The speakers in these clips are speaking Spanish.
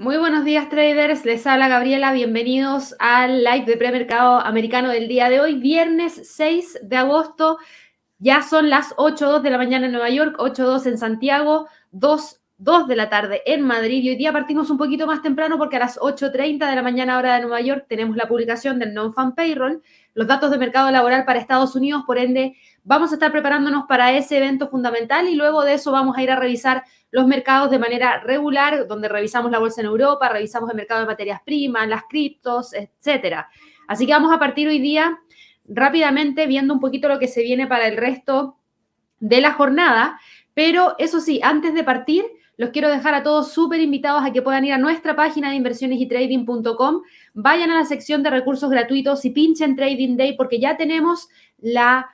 Muy buenos días traders, les habla Gabriela, bienvenidos al live de premercado americano del día de hoy, viernes 6 de agosto, ya son las 8.02 de la mañana en Nueva York, 8.02 en Santiago, 2, 2 de la tarde en Madrid y hoy día partimos un poquito más temprano porque a las 8.30 de la mañana hora de Nueva York tenemos la publicación del non-fan payroll, los datos de mercado laboral para Estados Unidos, por ende vamos a estar preparándonos para ese evento fundamental y luego de eso vamos a ir a revisar los mercados de manera regular, donde revisamos la bolsa en Europa, revisamos el mercado de materias primas, las criptos, etcétera. Así que vamos a partir hoy día rápidamente viendo un poquito lo que se viene para el resto de la jornada. Pero eso sí, antes de partir, los quiero dejar a todos súper invitados a que puedan ir a nuestra página de inversiones y trading.com, vayan a la sección de recursos gratuitos y pinchen Trading Day porque ya tenemos la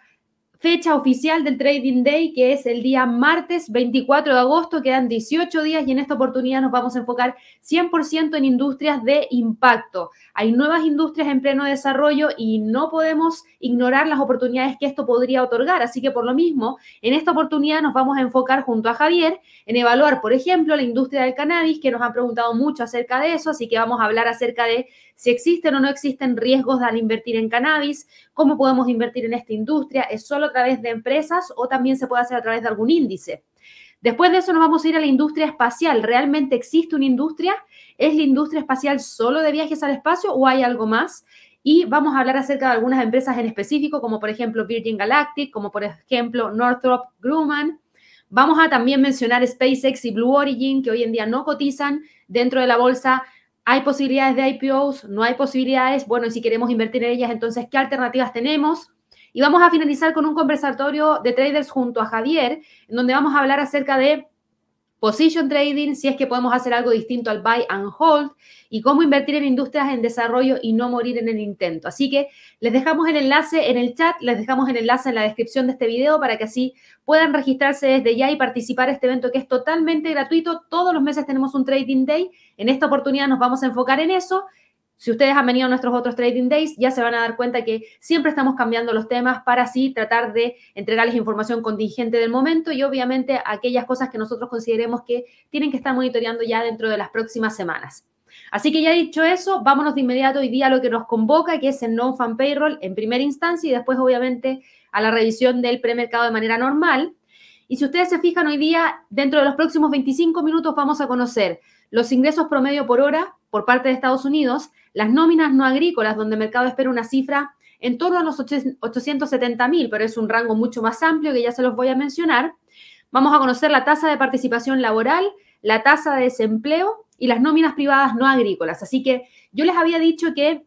fecha oficial del Trading Day, que es el día martes 24 de agosto. Quedan 18 días y en esta oportunidad nos vamos a enfocar 100% en industrias de impacto. Hay nuevas industrias en pleno desarrollo y no podemos ignorar las oportunidades que esto podría otorgar. Así que por lo mismo, en esta oportunidad nos vamos a enfocar junto a Javier en evaluar, por ejemplo, la industria del cannabis, que nos han preguntado mucho acerca de eso. Así que vamos a hablar acerca de si existen o no existen riesgos al invertir en cannabis, cómo podemos invertir en esta industria, es solo a través de empresas o también se puede hacer a través de algún índice. Después de eso nos vamos a ir a la industria espacial. ¿Realmente existe una industria? ¿Es la industria espacial solo de viajes al espacio o hay algo más? Y vamos a hablar acerca de algunas empresas en específico, como por ejemplo Virgin Galactic, como por ejemplo Northrop Grumman. Vamos a también mencionar SpaceX y Blue Origin, que hoy en día no cotizan dentro de la bolsa ¿Hay posibilidades de IPOs? ¿No hay posibilidades? Bueno, y si queremos invertir en ellas, entonces, ¿qué alternativas tenemos? Y vamos a finalizar con un conversatorio de traders junto a Javier, en donde vamos a hablar acerca de position trading, si es que podemos hacer algo distinto al buy and hold y cómo invertir en industrias en desarrollo y no morir en el intento. Así que les dejamos el enlace en el chat, les dejamos el enlace en la descripción de este video para que así puedan registrarse desde ya y participar en este evento que es totalmente gratuito. Todos los meses tenemos un trading day. En esta oportunidad nos vamos a enfocar en eso si ustedes han venido a nuestros otros trading days, ya se van a dar cuenta que siempre estamos cambiando los temas para así tratar de entregarles información contingente del momento y obviamente aquellas cosas que nosotros consideremos que tienen que estar monitoreando ya dentro de las próximas semanas. Así que ya dicho eso, vámonos de inmediato hoy día a lo que nos convoca, que es el non-fan payroll en primera instancia y después obviamente a la revisión del premercado de manera normal. Y si ustedes se fijan hoy día, dentro de los próximos 25 minutos vamos a conocer los ingresos promedio por hora por parte de Estados Unidos, las nóminas no agrícolas, donde el mercado espera una cifra en torno a los 870 mil, pero es un rango mucho más amplio que ya se los voy a mencionar. Vamos a conocer la tasa de participación laboral, la tasa de desempleo y las nóminas privadas no agrícolas. Así que yo les había dicho que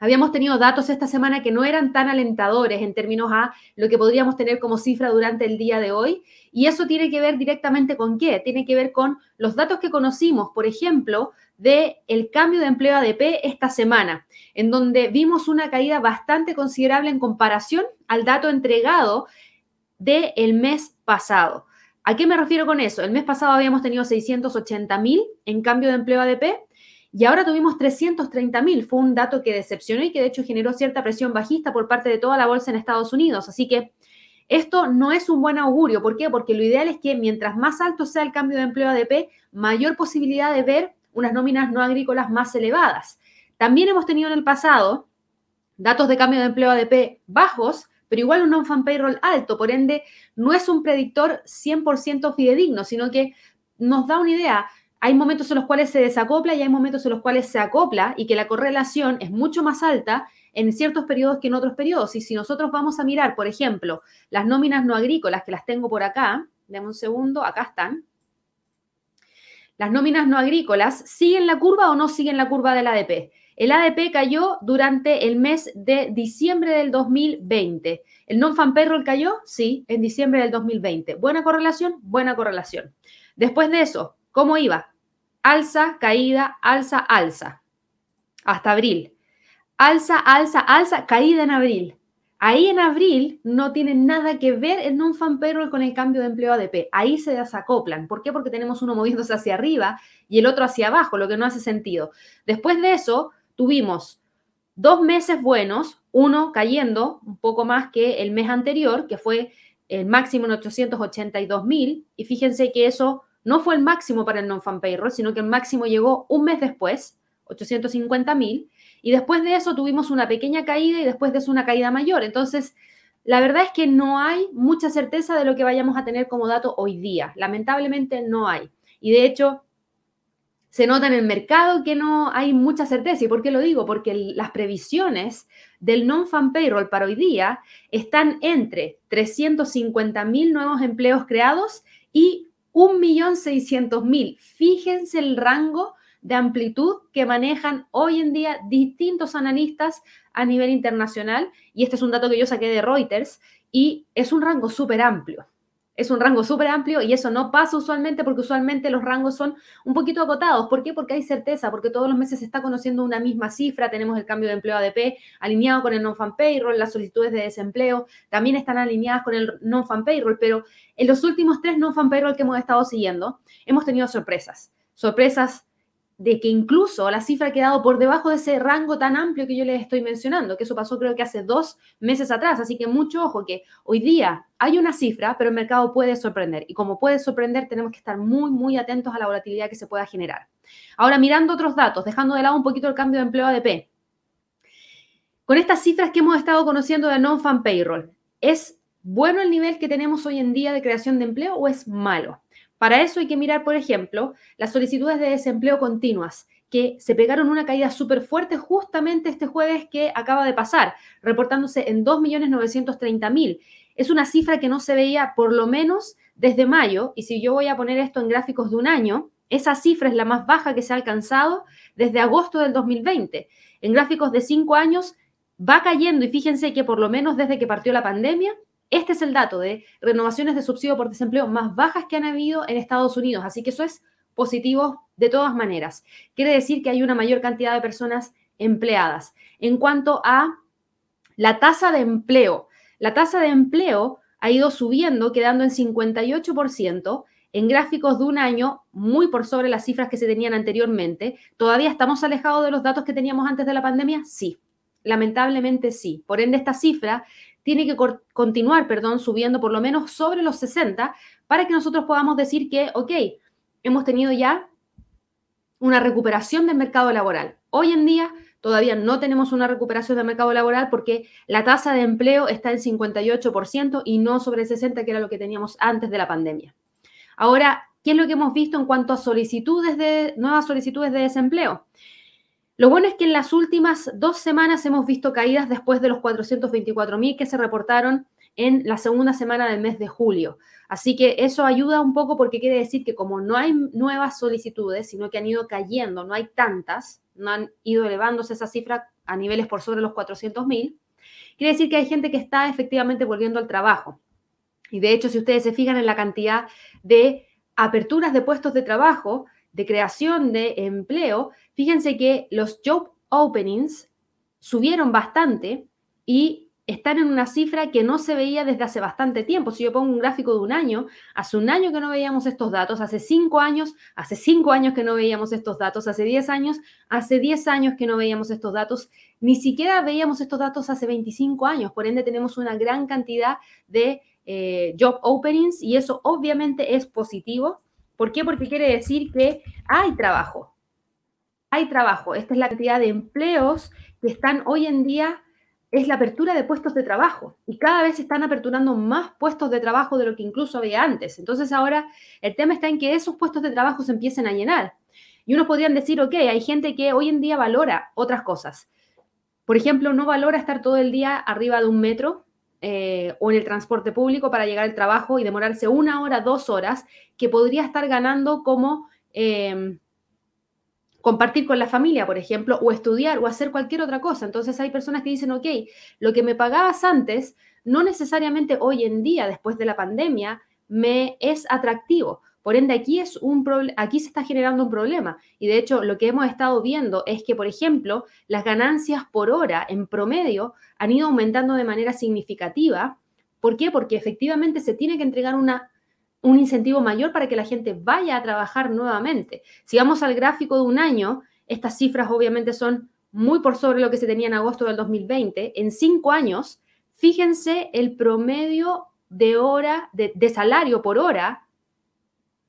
Habíamos tenido datos esta semana que no eran tan alentadores en términos a lo que podríamos tener como cifra durante el día de hoy. Y eso tiene que ver directamente con qué? Tiene que ver con los datos que conocimos, por ejemplo, del el cambio de empleo ADP esta semana, en donde vimos una caída bastante considerable en comparación al dato entregado del mes pasado. ¿A qué me refiero con eso? El mes pasado habíamos tenido 680 mil en cambio de empleo ADP y ahora tuvimos 330 mil. Fue un dato que decepcionó y que de hecho generó cierta presión bajista por parte de toda la bolsa en Estados Unidos. Así que esto no es un buen augurio. ¿Por qué? Porque lo ideal es que mientras más alto sea el cambio de empleo ADP, mayor posibilidad de ver unas nóminas no agrícolas más elevadas. También hemos tenido en el pasado datos de cambio de empleo ADP bajos, pero igual un non-fan payroll alto. Por ende, no es un predictor 100% fidedigno, sino que nos da una idea hay momentos en los cuales se desacopla y hay momentos en los cuales se acopla y que la correlación es mucho más alta en ciertos periodos que en otros periodos. Y si nosotros vamos a mirar, por ejemplo, las nóminas no agrícolas, que las tengo por acá, dame un segundo, acá están. Las nóminas no agrícolas, ¿siguen la curva o no siguen la curva del ADP? El ADP cayó durante el mes de diciembre del 2020. ¿El non-fan payroll cayó? Sí, en diciembre del 2020. ¿Buena correlación? Buena correlación. Después de eso, ¿Cómo iba? Alza, caída, alza, alza. Hasta abril. Alza, alza, alza, caída en abril. Ahí en abril no tiene nada que ver el non-fan payroll con el cambio de empleo ADP. Ahí se desacoplan. ¿Por qué? Porque tenemos uno moviéndose hacia arriba y el otro hacia abajo, lo que no hace sentido. Después de eso, tuvimos dos meses buenos, uno cayendo un poco más que el mes anterior, que fue el máximo en 882 mil, y fíjense que eso no fue el máximo para el non-fan payroll, sino que el máximo llegó un mes después, 850 mil, y después de eso tuvimos una pequeña caída y después de eso una caída mayor. Entonces, la verdad es que no hay mucha certeza de lo que vayamos a tener como dato hoy día. Lamentablemente no hay. Y de hecho, se nota en el mercado que no hay mucha certeza. ¿Y por qué lo digo? Porque las previsiones del non-fan payroll para hoy día están entre 350.000 nuevos empleos creados y 1.600.000. Fíjense el rango de amplitud que manejan hoy en día distintos analistas a nivel internacional. Y este es un dato que yo saqué de Reuters y es un rango súper amplio es un rango súper amplio y eso no pasa usualmente porque usualmente los rangos son un poquito acotados. ¿Por qué? Porque hay certeza, porque todos los meses se está conociendo una misma cifra, tenemos el cambio de empleo ADP alineado con el non-fan payroll, las solicitudes de desempleo también están alineadas con el non-fan payroll, pero en los últimos tres non-fan payroll que hemos estado siguiendo, hemos tenido sorpresas, sorpresas de que incluso la cifra ha quedado por debajo de ese rango tan amplio que yo les estoy mencionando, que eso pasó creo que hace dos meses atrás, así que mucho ojo que hoy día hay una cifra, pero el mercado puede sorprender y como puede sorprender tenemos que estar muy, muy atentos a la volatilidad que se pueda generar. Ahora, mirando otros datos, dejando de lado un poquito el cambio de empleo ADP, con estas cifras que hemos estado conociendo de non-fan payroll, ¿es bueno el nivel que tenemos hoy en día de creación de empleo o es malo? Para eso hay que mirar, por ejemplo, las solicitudes de desempleo continuas, que se pegaron una caída súper fuerte justamente este jueves que acaba de pasar, reportándose en 2.930.000. Es una cifra que no se veía por lo menos desde mayo, y si yo voy a poner esto en gráficos de un año, esa cifra es la más baja que se ha alcanzado desde agosto del 2020. En gráficos de cinco años va cayendo y fíjense que por lo menos desde que partió la pandemia este es el dato de renovaciones de subsidio por desempleo más bajas que han habido en Estados Unidos, así que eso es positivo de todas maneras. Quiere decir que hay una mayor cantidad de personas empleadas. En cuanto a la tasa de empleo, la tasa de empleo ha ido subiendo, quedando en 58%, en gráficos de un año, muy por sobre las cifras que se tenían anteriormente. ¿Todavía estamos alejados de los datos que teníamos antes de la pandemia? Sí, lamentablemente sí. Por ende, esta cifra tiene que continuar, perdón, subiendo por lo menos sobre los 60 para que nosotros podamos decir que, ok, hemos tenido ya una recuperación del mercado laboral. Hoy en día todavía no tenemos una recuperación del mercado laboral porque la tasa de empleo está en 58% y no sobre 60, que era lo que teníamos antes de la pandemia. Ahora, ¿qué es lo que hemos visto en cuanto a solicitudes de nuevas solicitudes de desempleo? Lo bueno es que en las últimas dos semanas hemos visto caídas después de los 424.000 que se reportaron en la segunda semana del mes de julio. Así que eso ayuda un poco porque quiere decir que como no hay nuevas solicitudes, sino que han ido cayendo, no hay tantas, no han ido elevándose esa cifra a niveles por sobre los 400.000, quiere decir que hay gente que está efectivamente volviendo al trabajo. Y de hecho, si ustedes se fijan en la cantidad de aperturas de puestos de trabajo, de creación de empleo, fíjense que los job openings subieron bastante y están en una cifra que no se veía desde hace bastante tiempo. Si yo pongo un gráfico de un año, hace un año que no veíamos estos datos, hace cinco años, hace cinco años que no veíamos estos datos, hace diez años, hace diez años que no veíamos estos datos, ni siquiera veíamos estos datos hace 25 años. Por ende, tenemos una gran cantidad de eh, job openings y eso obviamente es positivo ¿Por qué? Porque quiere decir que hay trabajo. Hay trabajo. Esta es la cantidad de empleos que están hoy en día, es la apertura de puestos de trabajo. Y cada vez están aperturando más puestos de trabajo de lo que incluso había antes. Entonces ahora el tema está en que esos puestos de trabajo se empiecen a llenar. Y unos podrían decir, ok, hay gente que hoy en día valora otras cosas. Por ejemplo, no valora estar todo el día arriba de un metro eh, o en el transporte público para llegar al trabajo y demorarse una hora, dos horas, que podría estar ganando como em, compartir con la familia, por ejemplo, o estudiar o hacer cualquier otra cosa. Entonces hay personas que dicen, ok, lo que me pagabas antes, no necesariamente hoy en día, después de la pandemia, me es atractivo. Por ende, aquí, es un aquí se está generando un problema. Y de hecho, lo que hemos estado viendo es que, por ejemplo, las ganancias por hora en promedio han ido aumentando de manera significativa. ¿Por qué? Porque efectivamente se tiene que entregar una, un incentivo mayor para que la gente vaya a trabajar nuevamente. Si vamos al gráfico de un año, estas cifras obviamente son muy por sobre lo que se tenía en agosto del 2020. En cinco años, fíjense el promedio de hora, de salario por hora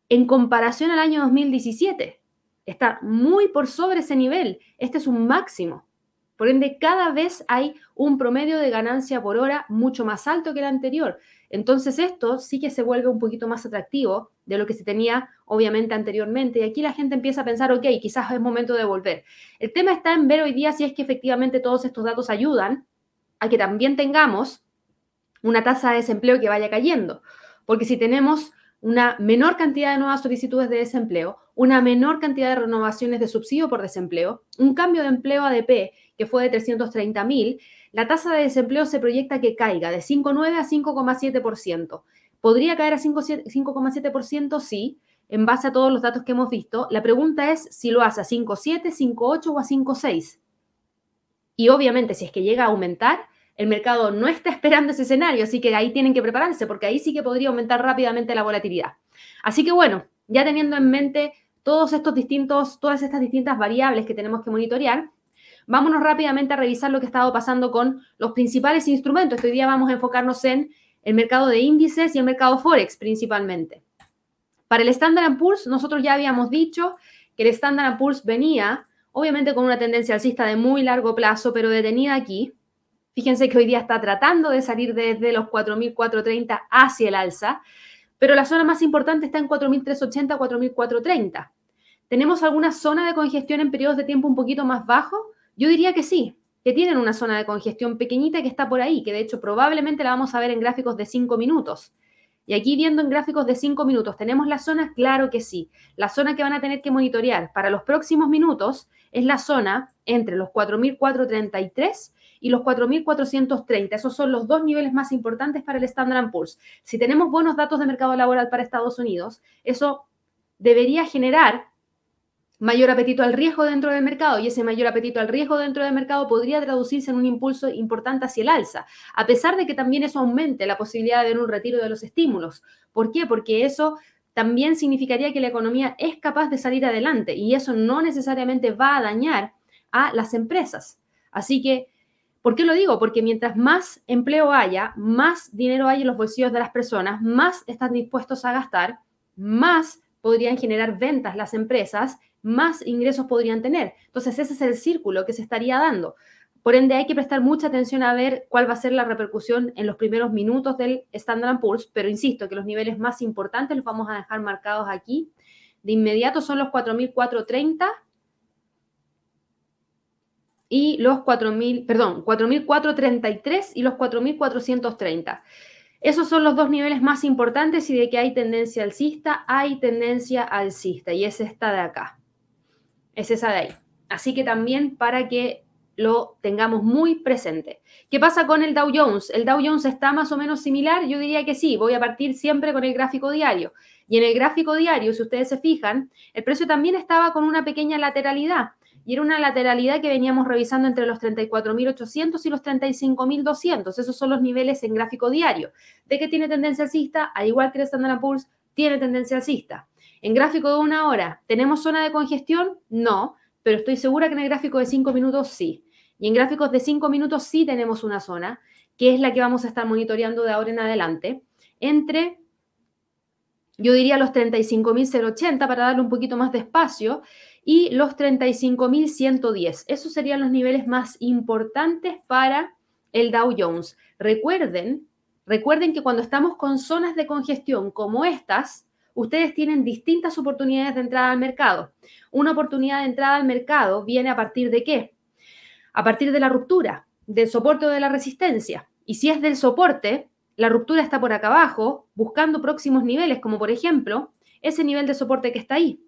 en comparación al año 2017. Está muy por sobre ese nivel. Este es un máximo. Por ende, cada vez hay un promedio de ganancia por hora mucho más alto que el anterior. Entonces, esto sí que se vuelve un poquito más atractivo de lo que se tenía, obviamente, anteriormente. Y aquí la gente empieza a pensar, ok, quizás es momento de volver. El tema está en ver hoy día si es que efectivamente todos estos datos ayudan a que también tengamos una tasa de desempleo que vaya cayendo. Porque si tenemos una menor cantidad de nuevas solicitudes de desempleo, una menor cantidad de renovaciones de subsidio por desempleo, un cambio de empleo ADP que fue de 330 mil, la tasa de desempleo se proyecta que caiga de 5,9 a 5,7%. ¿Podría caer a 5,7%? Sí, en base a todos los datos que hemos visto. La pregunta es si lo hace a 5,7, 5,8 o a 5,6. Y obviamente, si es que llega a aumentar, el mercado no está esperando ese escenario, así que ahí tienen que prepararse, porque ahí sí que podría aumentar rápidamente la volatilidad. Así que bueno, ya teniendo en mente todos estos distintos, todas estas distintas variables que tenemos que monitorear, vámonos rápidamente a revisar lo que ha estado pasando con los principales instrumentos. Este día vamos a enfocarnos en el mercado de índices y el mercado Forex principalmente. Para el Standard Poor's, nosotros ya habíamos dicho que el Standard Poor's venía, obviamente con una tendencia alcista de muy largo plazo, pero detenida aquí, Fíjense que hoy día está tratando de salir desde los 4.430 hacia el alza, pero la zona más importante está en 4.380, 4.430. ¿Tenemos alguna zona de congestión en periodos de tiempo un poquito más bajos? Yo diría que sí, que tienen una zona de congestión pequeñita que está por ahí, que de hecho probablemente la vamos a ver en gráficos de 5 minutos. Y aquí viendo en gráficos de 5 minutos, ¿tenemos la zona? Claro que sí. La zona que van a tener que monitorear para los próximos minutos es la zona entre los 4.433 y los 4.430. Esos son los dos niveles más importantes para el Standard Poor's. Si tenemos buenos datos de mercado laboral para Estados Unidos, eso debería generar mayor apetito al riesgo dentro del mercado y ese mayor apetito al riesgo dentro del mercado podría traducirse en un impulso importante hacia el alza, a pesar de que también eso aumente la posibilidad de ver un retiro de los estímulos. ¿Por qué? Porque eso también significaría que la economía es capaz de salir adelante y eso no necesariamente va a dañar a las empresas. Así que ¿Por qué lo digo? Porque mientras más empleo haya, más dinero hay en los bolsillos de las personas, más están dispuestos a gastar, más podrían generar ventas las empresas, más ingresos podrían tener. Entonces, ese es el círculo que se estaría dando. Por ende, hay que prestar mucha atención a ver cuál va a ser la repercusión en los primeros minutos del Standard Poor's, pero insisto que los niveles más importantes los vamos a dejar marcados aquí. De inmediato son los 4.430 y los 4.000, perdón, 4.433 y los 4.430. Esos son los dos niveles más importantes y de que hay tendencia alcista, hay tendencia alcista y es esta de acá. Es esa de ahí. Así que también para que lo tengamos muy presente. ¿Qué pasa con el Dow Jones? ¿El Dow Jones está más o menos similar? Yo diría que sí. Voy a partir siempre con el gráfico diario. Y en el gráfico diario, si ustedes se fijan, el precio también estaba con una pequeña lateralidad y era una lateralidad que veníamos revisando entre los 34.800 y los 35.200. Esos son los niveles en gráfico diario. ¿De qué tiene tendencia alcista? Al igual que el Standard Poor's, tiene tendencia alcista. En gráfico de una hora, ¿tenemos zona de congestión? No, pero estoy segura que en el gráfico de 5 minutos sí. Y en gráficos de 5 minutos sí tenemos una zona, que es la que vamos a estar monitoreando de ahora en adelante, entre, yo diría los 35.080 para darle un poquito más de espacio, y los 35.110. Esos serían los niveles más importantes para el Dow Jones. Recuerden, recuerden que cuando estamos con zonas de congestión como estas, ustedes tienen distintas oportunidades de entrada al mercado. Una oportunidad de entrada al mercado viene a partir de qué? A partir de la ruptura, del soporte o de la resistencia. Y si es del soporte, la ruptura está por acá abajo, buscando próximos niveles, como por ejemplo ese nivel de soporte que está ahí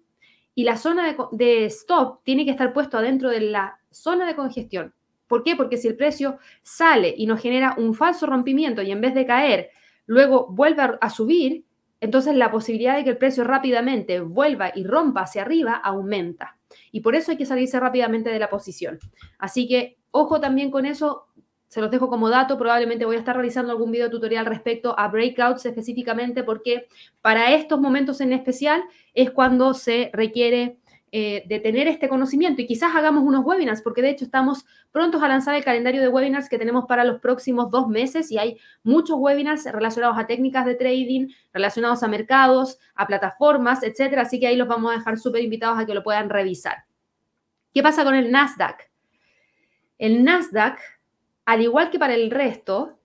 y la zona de, stop tiene que estar puesto adentro de la zona de congestión. ¿Por qué? Porque si el precio sale y nos genera un falso rompimiento y en vez de caer, luego vuelve a, subir, entonces la posibilidad de que el precio rápidamente vuelva y rompa hacia arriba aumenta. Y por eso hay que salirse rápidamente de la posición. Así que ojo también con eso, se los dejo como dato, probablemente voy a estar realizando algún video tutorial respecto a breakouts específicamente porque para estos momentos en especial es cuando se requiere eh, de tener este conocimiento y quizás hagamos unos webinars, porque de hecho estamos prontos a lanzar el calendario de webinars que tenemos para los próximos dos meses y hay muchos webinars relacionados a técnicas de trading, relacionados a mercados, a plataformas, etcétera. Así que ahí los vamos a dejar súper invitados a que lo puedan revisar. ¿Qué pasa con el Nasdaq? El Nasdaq, al igual que para el resto,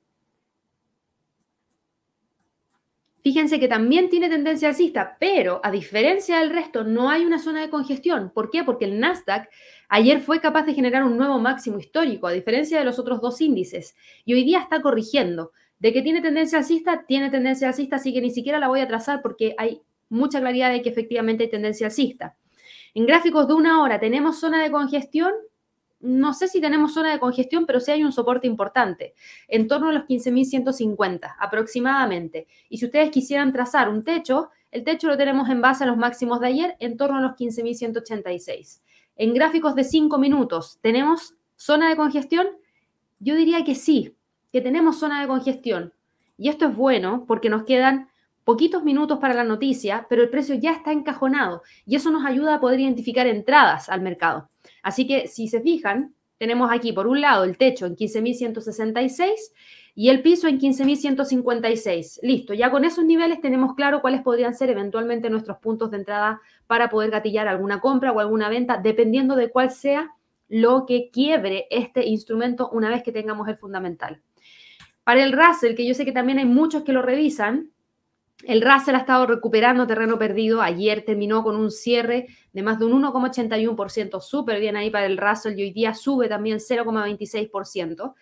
Fíjense que también tiene tendencia alcista, pero a diferencia del resto, no hay una zona de congestión. ¿Por qué? Porque el Nasdaq ayer fue capaz de generar un nuevo máximo histórico, a diferencia de los otros dos índices, y hoy día está corrigiendo. De que tiene tendencia alcista, tiene tendencia alcista, así que ni siquiera la voy a trazar porque hay mucha claridad de que efectivamente hay tendencia alcista. En gráficos de una hora, ¿tenemos zona de congestión? No sé si tenemos zona de congestión, pero sí hay un soporte importante, en torno a los 15.150 aproximadamente. Y si ustedes quisieran trazar un techo, el techo lo tenemos en base a los máximos de ayer, en torno a los 15.186. En gráficos de 5 minutos, ¿tenemos zona de congestión? Yo diría que sí, que tenemos zona de congestión. Y esto es bueno porque nos quedan poquitos minutos para la noticia, pero el precio ya está encajonado y eso nos ayuda a poder identificar entradas al mercado. Así que si se fijan, tenemos aquí por un lado el techo en 15.166 y el piso en 15.156. Listo, ya con esos niveles tenemos claro cuáles podrían ser eventualmente nuestros puntos de entrada para poder gatillar alguna compra o alguna venta, dependiendo de cuál sea lo que quiebre este instrumento una vez que tengamos el fundamental. Para el Russell, que yo sé que también hay muchos que lo revisan, el Russell ha estado recuperando terreno perdido. Ayer terminó con un cierre de más de un 1,81%, súper bien ahí para el Russell y hoy día sube también 0,26%.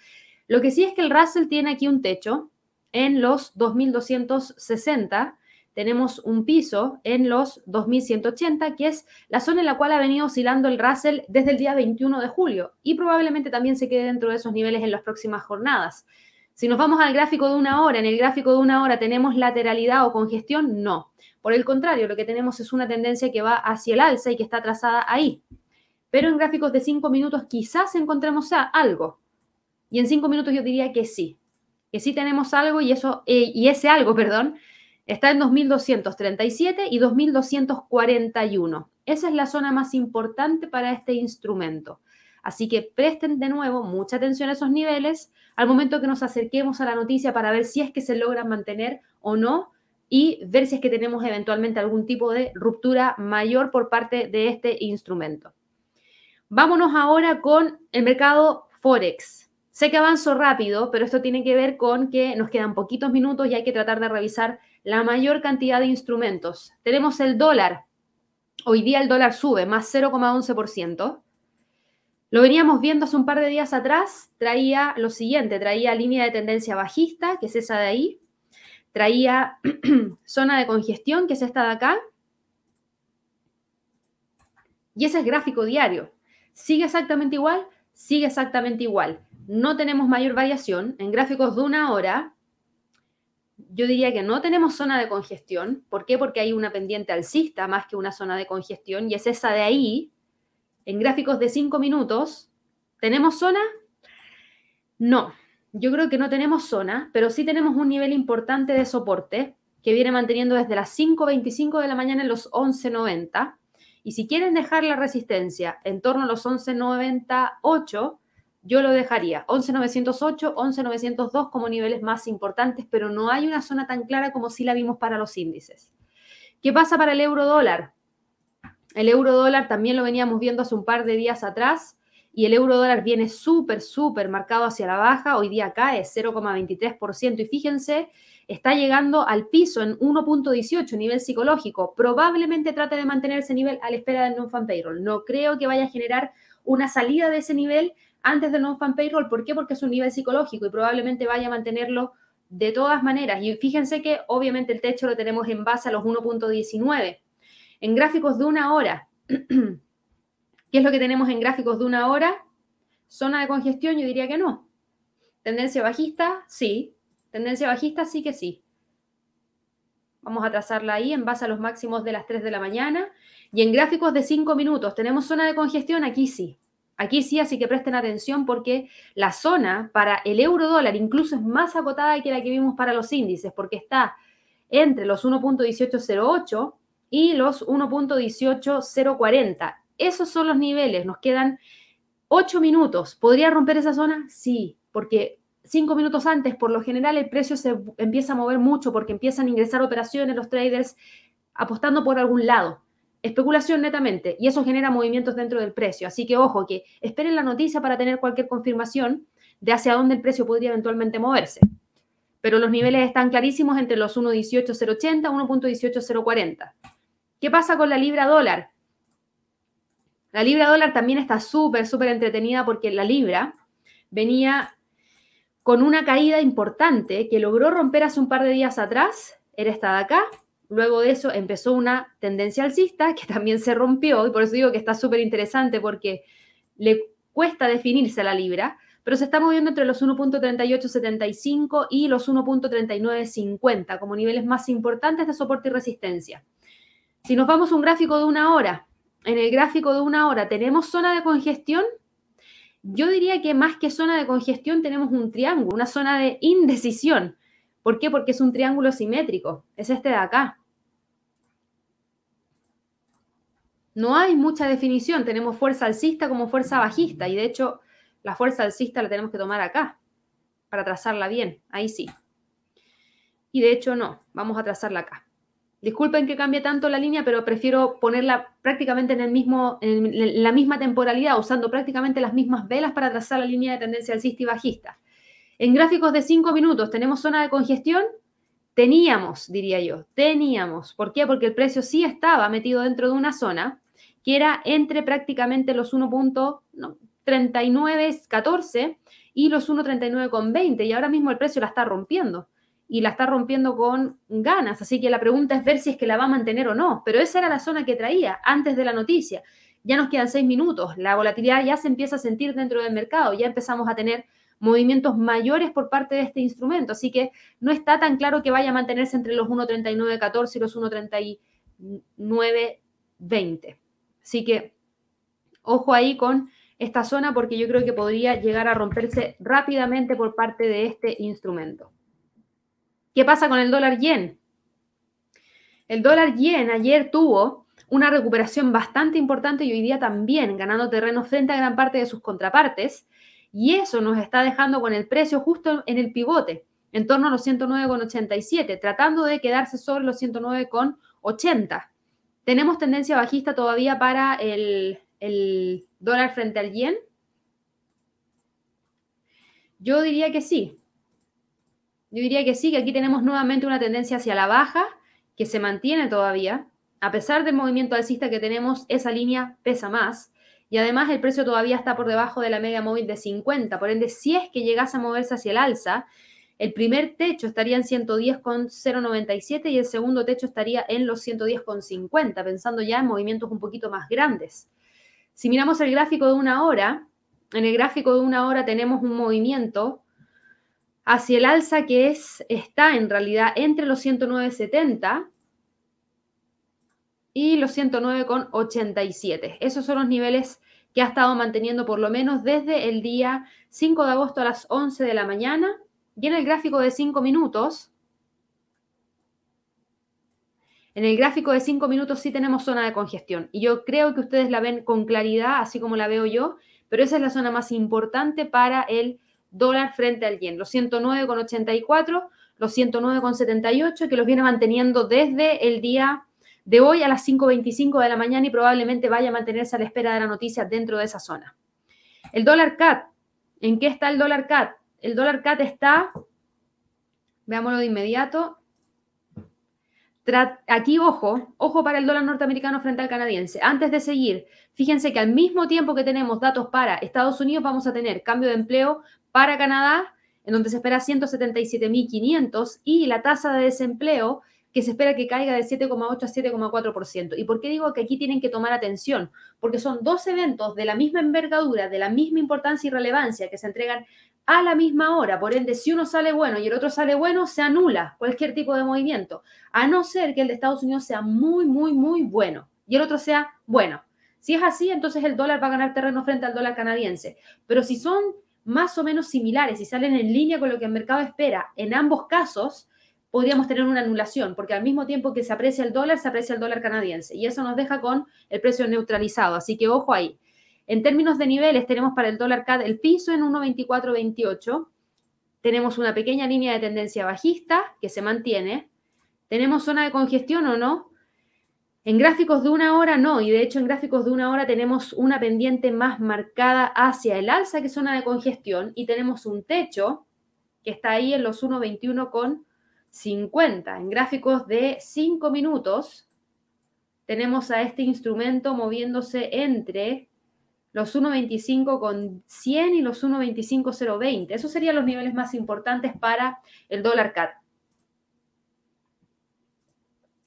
Lo que sí es que el Russell tiene aquí un techo en los 2.260. Tenemos un piso en los 2.180, que es la zona en la cual ha venido oscilando el Russell desde el día 21 de julio y probablemente también se quede dentro de esos niveles en las próximas jornadas. Si nos vamos al gráfico de una hora, en el gráfico de una hora tenemos lateralidad o congestión, no. Por el contrario, lo que tenemos es una tendencia que va hacia el alza y que está trazada ahí. Pero en gráficos de cinco minutos quizás encontremos algo. Y en cinco minutos yo diría que sí, que sí tenemos algo y, eso, eh, y ese algo, perdón, está en 2237 y 2241. Esa es la zona más importante para este instrumento. Así que presten de nuevo mucha atención a esos niveles al momento que nos acerquemos a la noticia para ver si es que se logran mantener o no y ver si es que tenemos eventualmente algún tipo de ruptura mayor por parte de este instrumento. Vámonos ahora con el mercado Forex. Sé que avanzo rápido, pero esto tiene que ver con que nos quedan poquitos minutos y hay que tratar de revisar la mayor cantidad de instrumentos. Tenemos el dólar. Hoy día el dólar sube más 0,11%. Lo veníamos viendo hace un par de días atrás, traía lo siguiente, traía línea de tendencia bajista, que es esa de ahí, traía zona de congestión, que es esta de acá, y ese es gráfico diario. ¿Sigue exactamente igual? Sigue exactamente igual. No tenemos mayor variación. En gráficos de una hora, yo diría que no tenemos zona de congestión. ¿Por qué? Porque hay una pendiente alcista más que una zona de congestión, y es esa de ahí, en gráficos de 5 minutos, ¿tenemos zona? No, yo creo que no tenemos zona, pero sí tenemos un nivel importante de soporte que viene manteniendo desde las 5.25 de la mañana en los 11.90. Y si quieren dejar la resistencia en torno a los 11.98, yo lo dejaría. 11.908, 11.902 como niveles más importantes, pero no hay una zona tan clara como si la vimos para los índices. ¿Qué pasa para el euro dólar? El euro dólar también lo veníamos viendo hace un par de días atrás y el euro dólar viene súper, súper marcado hacia la baja. Hoy día cae 0,23% y fíjense, está llegando al piso en 1.18, nivel psicológico. Probablemente trate de mantener ese nivel a la espera del non-fan payroll. No creo que vaya a generar una salida de ese nivel antes del non-fan payroll. ¿Por qué? Porque es un nivel psicológico y probablemente vaya a mantenerlo de todas maneras. Y fíjense que obviamente el techo lo tenemos en base a los 1.19 en gráficos de una hora. ¿Qué es lo que tenemos en gráficos de una hora? Zona de congestión, yo diría que no. Tendencia bajista, sí. Tendencia bajista, sí que sí. Vamos a trazarla ahí en base a los máximos de las 3 de la mañana. Y en gráficos de 5 minutos, ¿tenemos zona de congestión? Aquí sí. Aquí sí, así que presten atención porque la zona para el euro dólar incluso es más acotada que la que vimos para los índices, porque está entre los 1.1808 y los 1.18040. Esos son los niveles. Nos quedan 8 minutos. ¿Podría romper esa zona? Sí, porque 5 minutos antes, por lo general, el precio se empieza a mover mucho porque empiezan a ingresar operaciones los traders apostando por algún lado. Especulación netamente. Y eso genera movimientos dentro del precio. Así que ojo, que esperen la noticia para tener cualquier confirmación de hacia dónde el precio podría eventualmente moverse. Pero los niveles están clarísimos entre los 1.18080 y 1.18040. ¿Qué pasa con la libra dólar? La libra dólar también está súper, súper entretenida porque la libra venía con una caída importante que logró romper hace un par de días atrás, era esta de acá. Luego de eso empezó una tendencia alcista que también se rompió y por eso digo que está súper interesante porque le cuesta definirse la libra, pero se está moviendo entre los 1.3875 y los 1.3950 como niveles más importantes de soporte y resistencia. Si nos vamos a un gráfico de una hora, en el gráfico de una hora tenemos zona de congestión, yo diría que más que zona de congestión tenemos un triángulo, una zona de indecisión. ¿Por qué? Porque es un triángulo simétrico. Es este de acá. No hay mucha definición. Tenemos fuerza alcista como fuerza bajista. Y de hecho, la fuerza alcista la tenemos que tomar acá para trazarla bien. Ahí sí. Y de hecho, no. Vamos a trazarla acá. Disculpen que cambie tanto la línea, pero prefiero ponerla prácticamente en, el mismo, en la misma temporalidad, usando prácticamente las mismas velas para trazar la línea de tendencia alcista y bajista. En gráficos de 5 minutos, ¿tenemos zona de congestión? Teníamos, diría yo, teníamos. ¿Por qué? Porque el precio sí estaba metido dentro de una zona que era entre prácticamente los 1.3914 y los 1.39,20 y ahora mismo el precio la está rompiendo y la está rompiendo con ganas. Así que la pregunta es ver si es que la va a mantener o no. Pero esa era la zona que traía antes de la noticia. Ya nos quedan seis minutos. La volatilidad ya se empieza a sentir dentro del mercado. Ya empezamos a tener movimientos mayores por parte de este instrumento. Así que no está tan claro que vaya a mantenerse entre los 1.3914 y los 1.3920. Así que ojo ahí con esta zona porque yo creo que podría llegar a romperse rápidamente por parte de este instrumento. ¿Qué pasa con el dólar yen? El dólar yen ayer tuvo una recuperación bastante importante y hoy día también ganando terreno frente a gran parte de sus contrapartes. Y eso nos está dejando con el precio justo en el pivote, en torno a los 109,87, tratando de quedarse sobre los 109,80. ¿Tenemos tendencia bajista todavía para el, el dólar frente al yen? Yo diría que sí. Yo diría que sí, que aquí tenemos nuevamente una tendencia hacia la baja que se mantiene todavía. A pesar del movimiento alcista que tenemos, esa línea pesa más. Y además el precio todavía está por debajo de la media móvil de 50. Por ende, si es que llegase a moverse hacia el alza, el primer techo estaría en 110,097 y el segundo techo estaría en los 110,50, pensando ya en movimientos un poquito más grandes. Si miramos el gráfico de una hora, en el gráfico de una hora tenemos un movimiento hacia el alza que es, está en realidad entre los 109,70 y los 109,87. Esos son los niveles que ha estado manteniendo por lo menos desde el día 5 de agosto a las 11 de la mañana. Y en el gráfico de 5 minutos, en el gráfico de 5 minutos sí tenemos zona de congestión. Y yo creo que ustedes la ven con claridad, así como la veo yo, pero esa es la zona más importante para el dólar frente al yen, los 109,84, los 109,78, que los viene manteniendo desde el día de hoy a las 5.25 de la mañana y probablemente vaya a mantenerse a la espera de la noticia dentro de esa zona. El dólar CAT, ¿en qué está el dólar CAT? El dólar CAT está, veámoslo de inmediato, aquí ojo, ojo para el dólar norteamericano frente al canadiense. Antes de seguir, fíjense que al mismo tiempo que tenemos datos para Estados Unidos, vamos a tener cambio de empleo para Canadá, en donde se espera 177.500 y la tasa de desempleo que se espera que caiga de 7,8 a 7,4%. ¿Y por qué digo que aquí tienen que tomar atención? Porque son dos eventos de la misma envergadura, de la misma importancia y relevancia que se entregan a la misma hora. Por ende, si uno sale bueno y el otro sale bueno, se anula cualquier tipo de movimiento, a no ser que el de Estados Unidos sea muy, muy, muy bueno y el otro sea bueno. Si es así, entonces el dólar va a ganar terreno frente al dólar canadiense. Pero si son más o menos similares y salen en línea con lo que el mercado espera, en ambos casos podríamos tener una anulación, porque al mismo tiempo que se aprecia el dólar, se aprecia el dólar canadiense. Y eso nos deja con el precio neutralizado. Así que ojo ahí. En términos de niveles, tenemos para el dólar CAD el piso en 1.2428. Tenemos una pequeña línea de tendencia bajista que se mantiene. ¿Tenemos zona de congestión o no? En gráficos de una hora no, y de hecho en gráficos de una hora tenemos una pendiente más marcada hacia el alza que zona de congestión y tenemos un techo que está ahí en los 1.21 con 50. En gráficos de 5 minutos, tenemos a este instrumento moviéndose entre los 1.25 con 100 y los 1.25.020. Esos serían los niveles más importantes para el dólar CAD.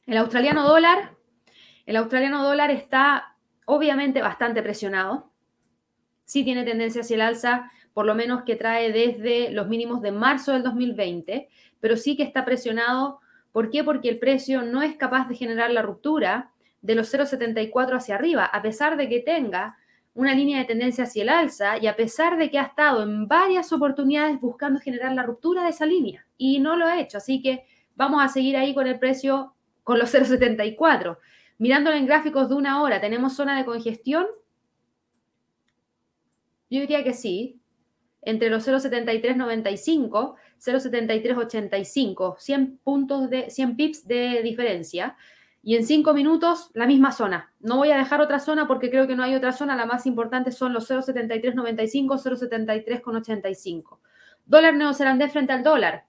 El australiano dólar, el australiano dólar está obviamente bastante presionado. Sí tiene tendencia hacia el alza, por lo menos que trae desde los mínimos de marzo del 2020 pero sí que está presionado. ¿Por qué? Porque el precio no es capaz de generar la ruptura de los 0,74 hacia arriba, a pesar de que tenga una línea de tendencia hacia el alza y a pesar de que ha estado en varias oportunidades buscando generar la ruptura de esa línea y no lo ha hecho. Así que vamos a seguir ahí con el precio con los 0,74. Mirándolo en gráficos de una hora, ¿tenemos zona de congestión? Yo diría que sí, entre los 0,7395 0,7385, 100 puntos de 100 pips de diferencia. Y en 5 minutos la misma zona. No voy a dejar otra zona porque creo que no hay otra zona. La más importante son los 0,7395, 0,7385. Dólar neozelandés frente al dólar.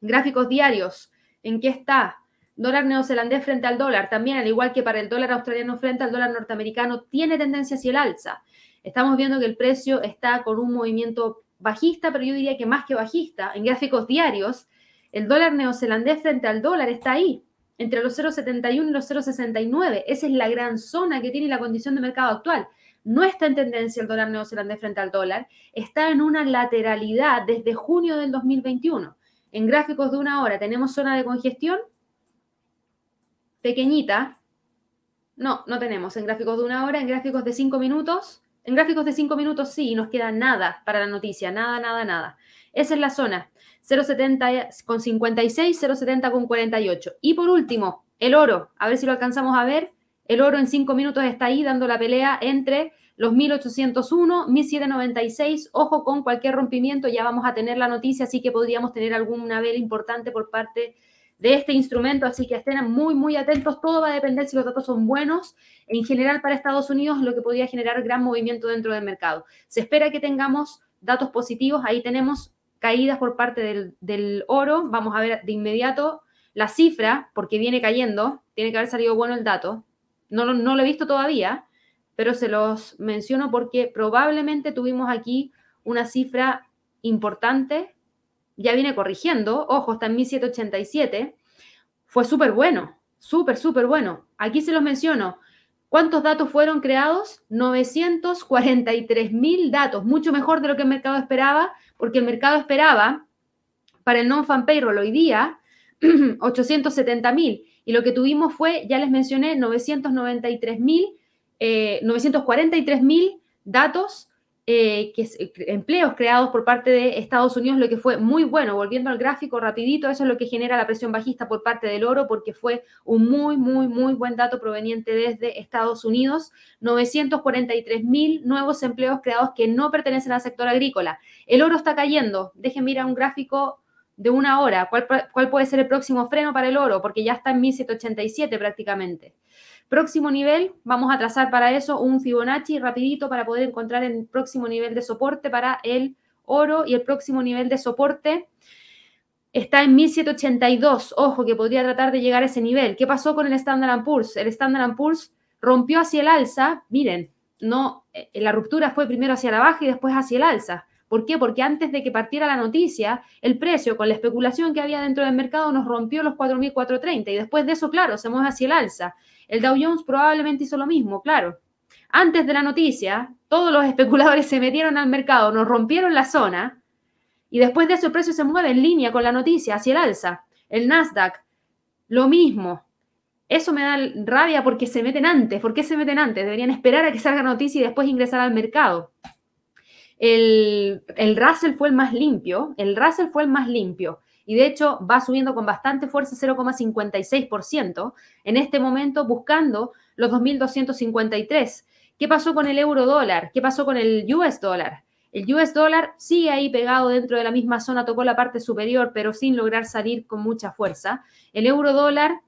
Gráficos diarios. ¿En qué está? Dólar neozelandés frente al dólar. También, al igual que para el dólar australiano frente al dólar norteamericano, tiene tendencia hacia el alza. Estamos viendo que el precio está con un movimiento bajista, pero yo diría que más que bajista, en gráficos diarios, el dólar neozelandés frente al dólar está ahí, entre los 0,71 y los 0,69. Esa es la gran zona que tiene la condición de mercado actual. No está en tendencia el dólar neozelandés frente al dólar, está en una lateralidad desde junio del 2021. En gráficos de una hora tenemos zona de congestión pequeñita. No, no tenemos en gráficos de una hora, en gráficos de cinco minutos en gráficos de 5 minutos sí, nos queda nada para la noticia, nada, nada, nada. Esa es la zona, 0,70 con 56, 0,70 con 48. Y por último, el oro, a ver si lo alcanzamos a ver. El oro en 5 minutos está ahí dando la pelea entre los 1801, 1796. Ojo con cualquier rompimiento, ya vamos a tener la noticia, así que podríamos tener alguna vela importante por parte de de este instrumento, así que estén muy, muy atentos. Todo va a depender si los datos son buenos. En general, para Estados Unidos, lo que podría generar gran movimiento dentro del mercado. Se espera que tengamos datos positivos. Ahí tenemos caídas por parte del, oro. Vamos a ver de inmediato la cifra, porque viene cayendo. Tiene que haber salido bueno el dato. No, no lo he visto todavía, pero se los menciono porque probablemente tuvimos aquí una cifra importante ya viene corrigiendo, ojo, está en 1787, fue súper bueno, súper, súper bueno. Aquí se los menciono. ¿Cuántos datos fueron creados? 943 mil datos, mucho mejor de lo que el mercado esperaba, porque el mercado esperaba para el non-fan payroll hoy día 870 mil. Y lo que tuvimos fue, ya les mencioné, 993 mil, 943 eh, mil datos eh, que eh, empleos creados por parte de Estados Unidos, lo que fue muy bueno. Volviendo al gráfico rapidito, eso es lo que genera la presión bajista por parte del oro, porque fue un muy, muy, muy buen dato proveniente desde Estados Unidos. 943 mil nuevos empleos creados que no pertenecen al sector agrícola. El oro está cayendo. Dejen mirar un gráfico de una hora. ¿Cuál, ¿Cuál puede ser el próximo freno para el oro? Porque ya está en 1787 prácticamente. Próximo nivel, vamos a trazar para eso un Fibonacci rapidito para poder encontrar el próximo nivel de soporte para el oro y el próximo nivel de soporte está en 1782. Ojo, que podría tratar de llegar a ese nivel. ¿Qué pasó con el Standard Poor's? El Standard Poor's rompió hacia el alza. Miren, no, eh, la ruptura fue primero hacia la baja y después hacia el alza. ¿Por qué? Porque antes de que partiera la noticia, el precio con la especulación que había dentro del mercado nos rompió los 4.430 y después de eso, claro, se mueve hacia el alza. El Dow Jones probablemente hizo lo mismo, claro. Antes de la noticia, todos los especuladores se metieron al mercado, nos rompieron la zona y después de eso el precio se mueve en línea con la noticia hacia el alza. El Nasdaq, lo mismo. Eso me da rabia porque se meten antes. ¿Por qué se meten antes? Deberían esperar a que salga noticia y después ingresar al mercado. El, el Russell fue el más limpio. El Russell fue el más limpio y de hecho va subiendo con bastante fuerza 0,56% en este momento buscando los 2.253. ¿Qué pasó con el euro dólar? ¿Qué pasó con el US dólar? El US dólar sigue ahí pegado dentro de la misma zona, tocó la parte superior, pero sin lograr salir con mucha fuerza. El euro dólar,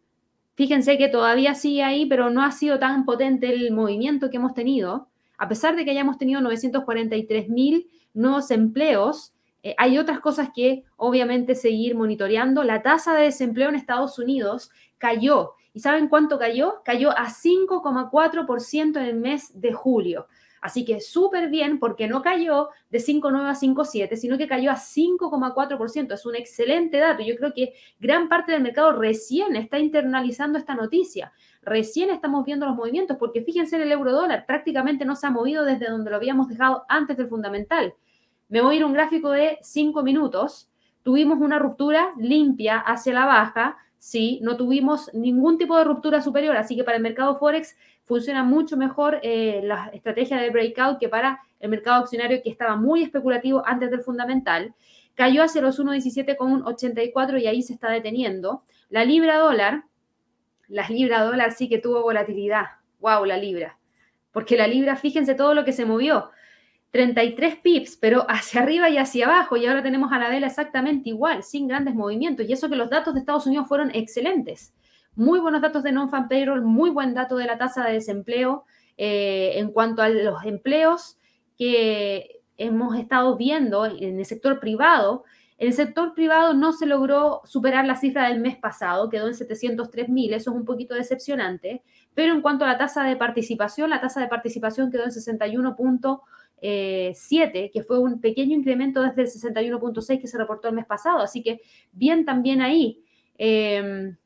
fíjense que todavía sigue ahí, pero no ha sido tan potente el movimiento que hemos tenido. A pesar de que hayamos tenido 943 mil nuevos empleos, eh, hay otras cosas que obviamente seguir monitoreando. La tasa de desempleo en Estados Unidos cayó. ¿Y saben cuánto cayó? Cayó a 5,4% en el mes de julio. Así que súper bien porque no cayó de 5,9 a 5,7, sino que cayó a 5,4%. Es un excelente dato. Yo creo que gran parte del mercado recién está internalizando esta noticia. Recién estamos viendo los movimientos porque fíjense en el euro dólar, prácticamente no se ha movido desde donde lo habíamos dejado antes del fundamental. Me voy a ir a un gráfico de 5 minutos. Tuvimos una ruptura limpia hacia la baja, sí, no tuvimos ningún tipo de ruptura superior, así que para el mercado Forex funciona mucho mejor eh, la estrategia de breakout que para el mercado accionario que estaba muy especulativo antes del fundamental. Cayó hacia los 1.17,84 y ahí se está deteniendo. La libra dólar, la libra dólar sí que tuvo volatilidad. ¡Wow! La libra. Porque la libra, fíjense todo lo que se movió. 33 pips, pero hacia arriba y hacia abajo, y ahora tenemos a la vela exactamente igual, sin grandes movimientos, y eso que los datos de Estados Unidos fueron excelentes. Muy buenos datos de non-fan payroll, muy buen dato de la tasa de desempleo eh, en cuanto a los empleos que hemos estado viendo en el sector privado. El sector privado no se logró superar la cifra del mes pasado, quedó en 703 mil, eso es un poquito decepcionante, pero en cuanto a la tasa de participación, la tasa de participación quedó en 61 7, que fue un pequeño incremento desde el 61.6 que se reportó el mes pasado. Así que bien también ahí. Em,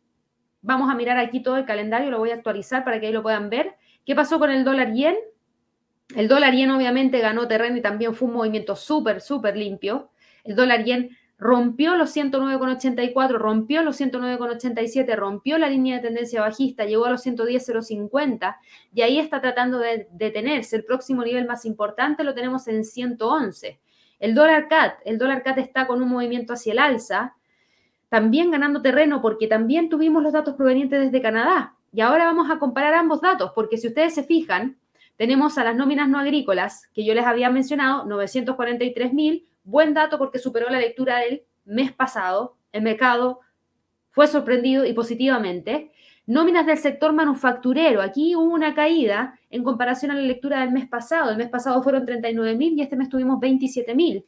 vamos a mirar aquí todo el calendario, lo voy a actualizar para que ahí lo puedan ver. ¿Qué pasó con el dólar yen? El dólar yen obviamente ganó terreno y también fue un movimiento súper, súper limpio. El dólar yen rompió los 109,84, rompió los 109,87, rompió la línea de tendencia bajista, llegó a los 110,050 y ahí está tratando de detenerse. El próximo nivel más importante lo tenemos en 111. El dólar CAT, el dólar CAT está con un movimiento hacia el alza, también ganando terreno porque también tuvimos los datos provenientes desde Canadá. Y ahora vamos a comparar ambos datos, porque si ustedes se fijan, tenemos a las nóminas no agrícolas, que yo les había mencionado, 943 mil, Buen dato porque superó la lectura del mes pasado. El mercado fue sorprendido y positivamente. Nóminas del sector manufacturero. Aquí hubo una caída en comparación a la lectura del mes pasado. El mes pasado fueron 39 mil y este mes tuvimos 27 mil.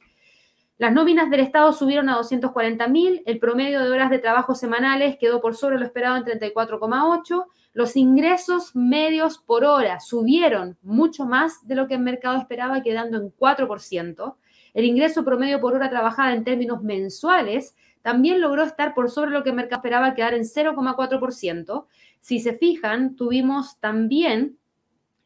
Las nóminas del Estado subieron a 240 mil. El promedio de horas de trabajo semanales quedó por sobre lo esperado en 34,8. Los ingresos medios por hora subieron mucho más de lo que el mercado esperaba, quedando en 4%. El ingreso promedio por hora trabajada en términos mensuales también logró estar por sobre lo que el mercado esperaba quedar en 0,4%. Si se fijan, tuvimos también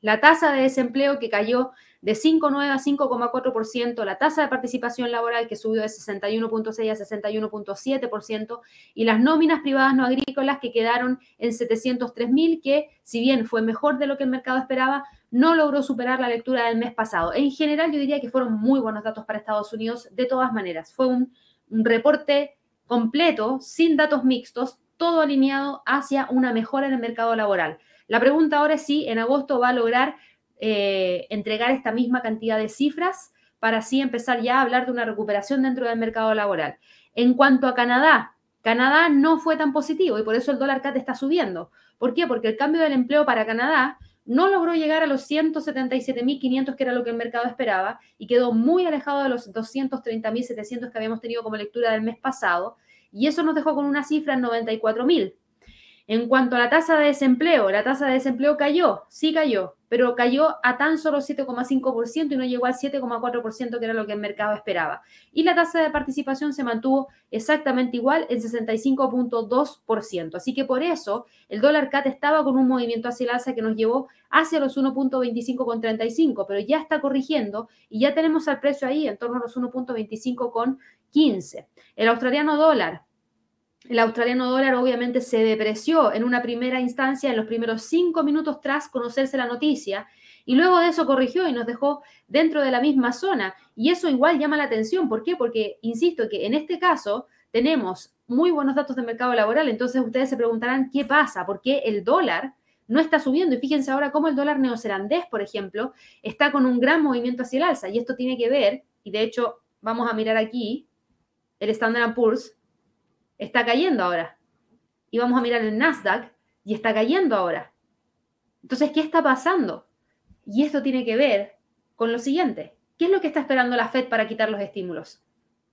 la tasa de desempleo que cayó de 5,9 a 5,4%, la tasa de participación laboral que subió de 61,6 a 61,7% y las nóminas privadas no agrícolas que quedaron en 703 mil, que si bien fue mejor de lo que el mercado esperaba, no logró superar la lectura del mes pasado. En general, yo diría que fueron muy buenos datos para Estados Unidos, de todas maneras. Fue un, reporte completo, sin datos mixtos, todo alineado hacia una mejora en el mercado laboral. La pregunta ahora es si en agosto va a lograr eh, entregar esta misma cantidad de cifras para así empezar ya a hablar de una recuperación dentro del mercado laboral. En cuanto a Canadá, Canadá no fue tan positivo y por eso el dólar CAT está subiendo. ¿Por qué? Porque el cambio del empleo para Canadá no logró llegar a los 177.500, que era lo que el mercado esperaba, y quedó muy alejado de los 230.700 que habíamos tenido como lectura del mes pasado, y eso nos dejó con una cifra en 94.000. En cuanto a la tasa de desempleo, la tasa de desempleo cayó, sí cayó, pero cayó a tan solo 7,5% y no llegó al 7,4% que era lo que el mercado esperaba. Y la tasa de participación se mantuvo exactamente igual en 65.2%. Así que por eso el dólar CAT estaba con un movimiento hacia el alza que nos llevó hacia los 1.25,35, pero ya está corrigiendo y ya tenemos al precio ahí en torno a los 1.25,15. El australiano dólar el australiano dólar obviamente se depreció en una primera instancia, en los primeros cinco minutos tras conocerse la noticia, y luego de eso corrigió y nos dejó dentro de la misma zona. Y eso igual llama la atención. ¿Por qué? Porque, insisto, que en este caso tenemos muy buenos datos de mercado laboral. Entonces ustedes se preguntarán, ¿qué pasa? ¿Por qué el dólar no está subiendo? Y fíjense ahora cómo el dólar neozelandés, por ejemplo, está con un gran movimiento hacia el alza. Y esto tiene que ver, y de hecho vamos a mirar aquí, el Standard Poor's está cayendo ahora. Y vamos a mirar el Nasdaq y está cayendo ahora. Entonces, ¿qué está pasando? Y esto tiene que ver con lo siguiente. ¿Qué es lo que está esperando la Fed para quitar los estímulos?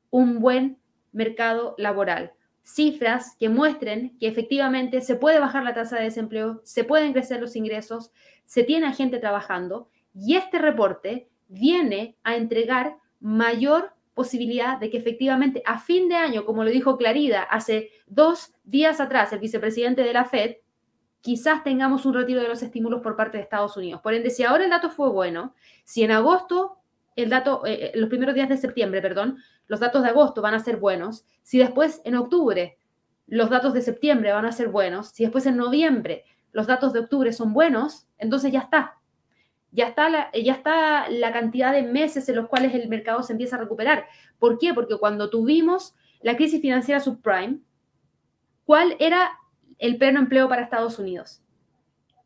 Un buen mercado laboral. Cifras que muestren que efectivamente se puede bajar la tasa de desempleo, se pueden crecer los ingresos, se tiene gente trabajando y este reporte viene a entregar mayor posibilidad de que efectivamente a fin de año, como lo dijo Clarida hace dos días atrás, el vicepresidente de la Fed, quizás tengamos un retiro de los estímulos por parte de Estados Unidos. Por ende, si ahora el dato fue bueno, si en agosto, el dato, eh, eh, los primeros días de septiembre, perdón, los datos de agosto van a ser buenos, si después en octubre los datos de septiembre van a ser buenos, si después en noviembre los datos de octubre son buenos, entonces ya está, ya está, la, ya está la cantidad de meses en los cuales el mercado se empieza a recuperar. ¿Por qué? Porque cuando tuvimos la crisis financiera subprime, ¿cuál era el pleno empleo para Estados Unidos?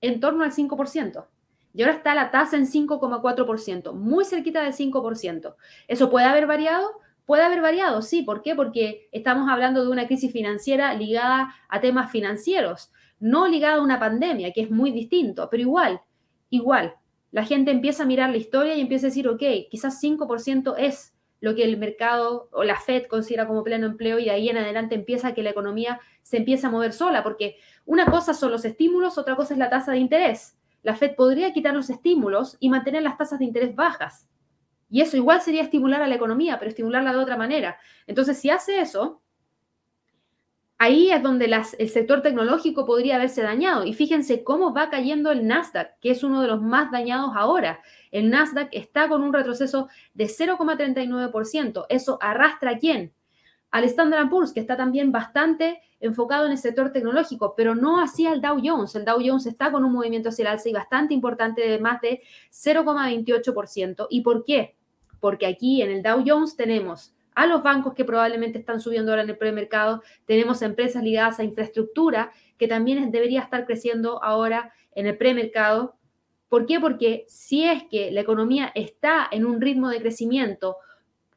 En torno al 5%. Y ahora está la tasa en 5,4%, muy cerquita del 5%. ¿Eso puede haber variado? Puede haber variado, sí. ¿Por qué? Porque estamos hablando de una crisis financiera ligada a temas financieros, no ligada a una pandemia, que es muy distinto, pero igual, igual, la gente empieza a mirar la historia y empieza a decir, ok, quizás 5% es lo que el mercado o la Fed considera como pleno empleo y de ahí en adelante empieza que la economía se empieza a mover sola, porque una cosa son los estímulos, otra cosa es la tasa de interés. La Fed podría quitar los estímulos y mantener las tasas de interés bajas. Y eso igual sería estimular a la economía, pero estimularla de otra manera. Entonces, si hace eso, ahí es donde el sector tecnológico podría haberse dañado. Y fíjense cómo va cayendo el Nasdaq, que es uno de los más dañados ahora. El Nasdaq está con un retroceso de 0,39%. ¿Eso arrastra a quién? Al Standard Poor's, que está también bastante enfocado en el sector tecnológico, pero no hacia el Dow Jones. El Dow Jones está con un movimiento hacia el alza y bastante importante de más de 0,28%. ¿Y por qué? Porque aquí en el Dow Jones tenemos a los bancos que probablemente están subiendo ahora en el premercado, tenemos empresas ligadas a infraestructura que también debería estar creciendo ahora en el premercado. ¿Por qué? Porque si es que la economía está en un ritmo de crecimiento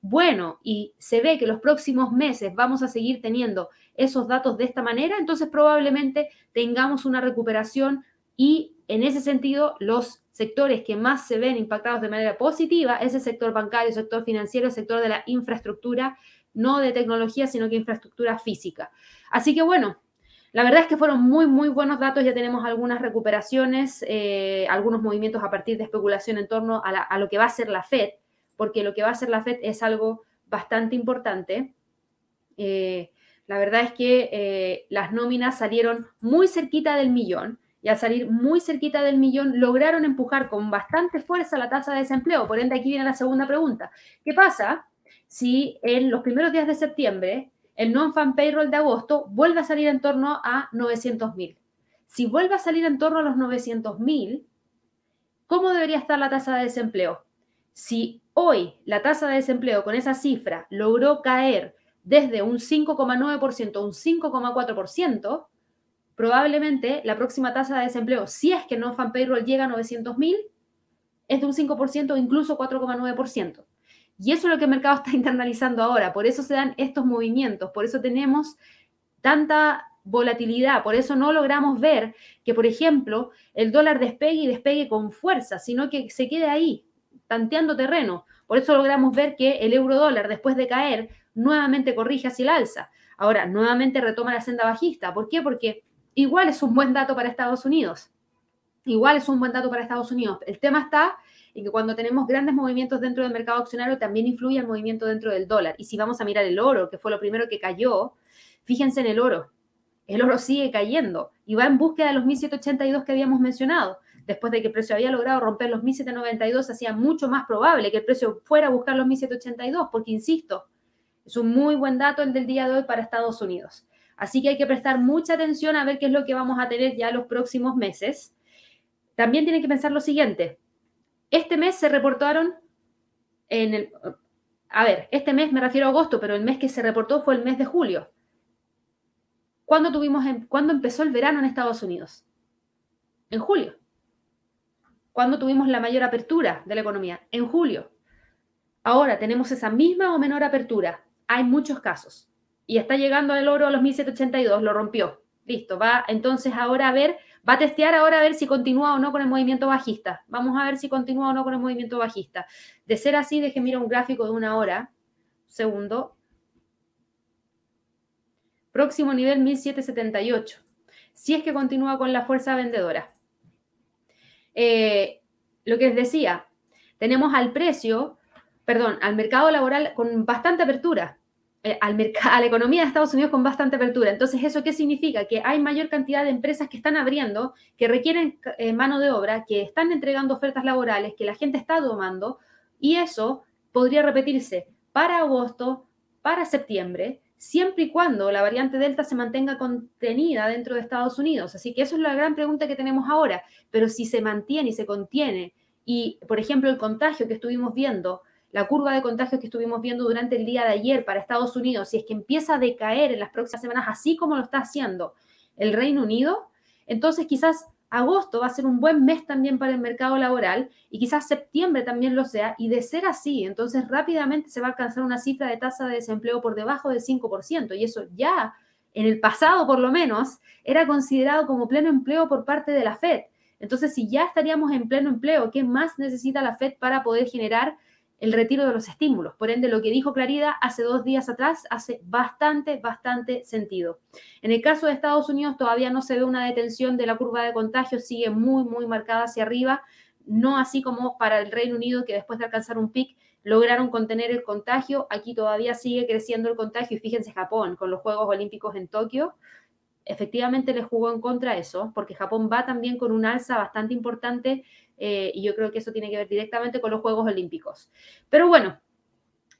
bueno y se ve que los próximos meses vamos a seguir teniendo esos datos de esta manera, entonces probablemente tengamos una recuperación y en ese sentido los sectores que más se ven impactados de manera positiva es el sector bancario, el sector financiero, el sector de la infraestructura, no de tecnología, sino que infraestructura física. Así que bueno, la verdad es que fueron muy, muy buenos datos. Ya tenemos algunas recuperaciones, eh, algunos movimientos a partir de especulación en torno a, lo que va a ser la Fed, porque lo que va a ser la Fed es algo bastante importante. Eh, la verdad es que eh, las nóminas salieron muy cerquita del millón y al salir muy cerquita del millón lograron empujar con bastante fuerza la tasa de desempleo. Por ende, aquí viene la segunda pregunta. ¿Qué pasa si en los primeros días de septiembre el non-fan payroll de agosto vuelve a salir en torno a 900.000? Si vuelve a salir en torno a los 900.000, ¿cómo debería estar la tasa de desempleo? Si hoy la tasa de desempleo con esa cifra logró caer desde un 5,9% a un 5,4%, probablemente la próxima tasa de desempleo, si es que no fan payroll llega a 900.000, es de un 5% o incluso 4,9%. Y eso es lo que el mercado está internalizando ahora. Por eso se dan estos movimientos, por eso tenemos tanta volatilidad, por eso no logramos ver que, por ejemplo, el dólar despegue y despegue con fuerza, sino que se quede ahí, tanteando terreno. Por eso logramos ver que el euro dólar, después de caer, nuevamente corrige hacia el alza. Ahora, nuevamente retoma la senda bajista. ¿Por qué? Porque igual es un buen dato para Estados Unidos. Igual es un buen dato para Estados Unidos. El tema está en que cuando tenemos grandes movimientos dentro del mercado accionario también influye el movimiento dentro del dólar. Y si vamos a mirar el oro, que fue lo primero que cayó, fíjense en el oro. El oro sigue cayendo y va en búsqueda de los 1782 que habíamos mencionado. Después de que el precio había logrado romper los 1792, hacía mucho más probable que el precio fuera a buscar los 1782, porque insisto, es un muy buen dato el del día de hoy para Estados Unidos. Así que hay que prestar mucha atención a ver qué es lo que vamos a tener ya los próximos meses. También tienen que pensar lo siguiente. Este mes se reportaron en el, a ver, este mes me refiero a agosto, pero el mes que se reportó fue el mes de julio. ¿Cuándo, tuvimos, ¿Cuándo empezó el verano en Estados Unidos? En julio. ¿Cuándo tuvimos la mayor apertura de la economía? En julio. Ahora tenemos esa misma o menor apertura. Hay muchos casos. Y está llegando el oro a los 1782, lo rompió. Listo, va entonces ahora a ver, va a testear ahora a ver si continúa o no con el movimiento bajista. Vamos a ver si continúa o no con el movimiento bajista. De ser así, deje mirar un gráfico de una hora. Segundo. Próximo nivel 1778. Si es que continúa con la fuerza vendedora. Eh, lo que les decía, tenemos al precio, perdón, al mercado laboral con bastante apertura. Eh, al a la economía de Estados Unidos con bastante apertura. Entonces, ¿eso qué significa? Que hay mayor cantidad de empresas que están abriendo, que requieren eh, mano de obra, que están entregando ofertas laborales, que la gente está tomando, y eso podría repetirse para agosto, para septiembre, siempre y cuando la variante Delta se mantenga contenida dentro de Estados Unidos. Así que eso es la gran pregunta que tenemos ahora. Pero si se mantiene y se contiene, y por ejemplo el contagio que estuvimos viendo, la curva de contagios que estuvimos viendo durante el día de ayer para Estados Unidos, si es que empieza a decaer en las próximas semanas, así como lo está haciendo el Reino Unido, entonces quizás agosto va a ser un buen mes también para el mercado laboral y quizás septiembre también lo sea. Y de ser así, entonces rápidamente se va a alcanzar una cifra de tasa de desempleo por debajo del 5%. Y eso ya en el pasado, por lo menos, era considerado como pleno empleo por parte de la Fed. Entonces, si ya estaríamos en pleno empleo, ¿qué más necesita la Fed para poder generar el retiro de los estímulos. Por ende, lo que dijo Clarida hace dos días atrás hace bastante, bastante sentido. En el caso de Estados Unidos todavía no se ve una detención de la curva de contagios, sigue muy, muy marcada hacia arriba, no así como para el Reino Unido, que después de alcanzar un pic lograron contener el contagio. Aquí todavía sigue creciendo el contagio y fíjense Japón con los Juegos Olímpicos en Tokio. Efectivamente le jugó en contra eso, porque Japón va también con un alza bastante importante eh, y yo creo que eso tiene que ver directamente con los Juegos Olímpicos. Pero bueno,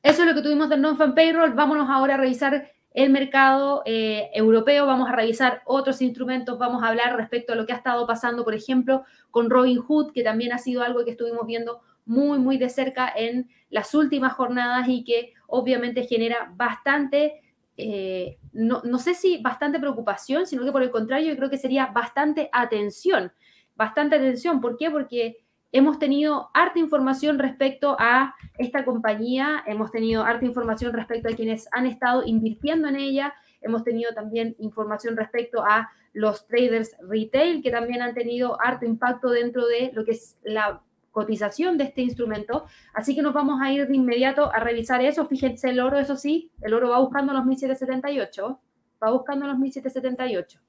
eso es lo que tuvimos del non-fan payroll. Vámonos ahora a revisar el mercado eh, europeo, vamos a revisar otros instrumentos, vamos a hablar respecto a lo que ha estado pasando, por ejemplo, con Robin Hood, que también ha sido algo que estuvimos viendo muy, muy de cerca en las últimas jornadas y que obviamente genera bastante, eh, no, no sé si bastante preocupación, sino que por el contrario, yo creo que sería bastante atención bastante atención. ¿Por qué? Porque hemos tenido harta información respecto a esta compañía, hemos tenido harta información respecto a quienes han estado invirtiendo en ella, hemos tenido también información respecto a los traders retail que también han tenido harto impacto dentro de lo que es la cotización de este instrumento. Así que nos vamos a ir de inmediato a revisar eso. Fíjense el oro, eso sí, el oro va buscando los 1778, va buscando los 1778.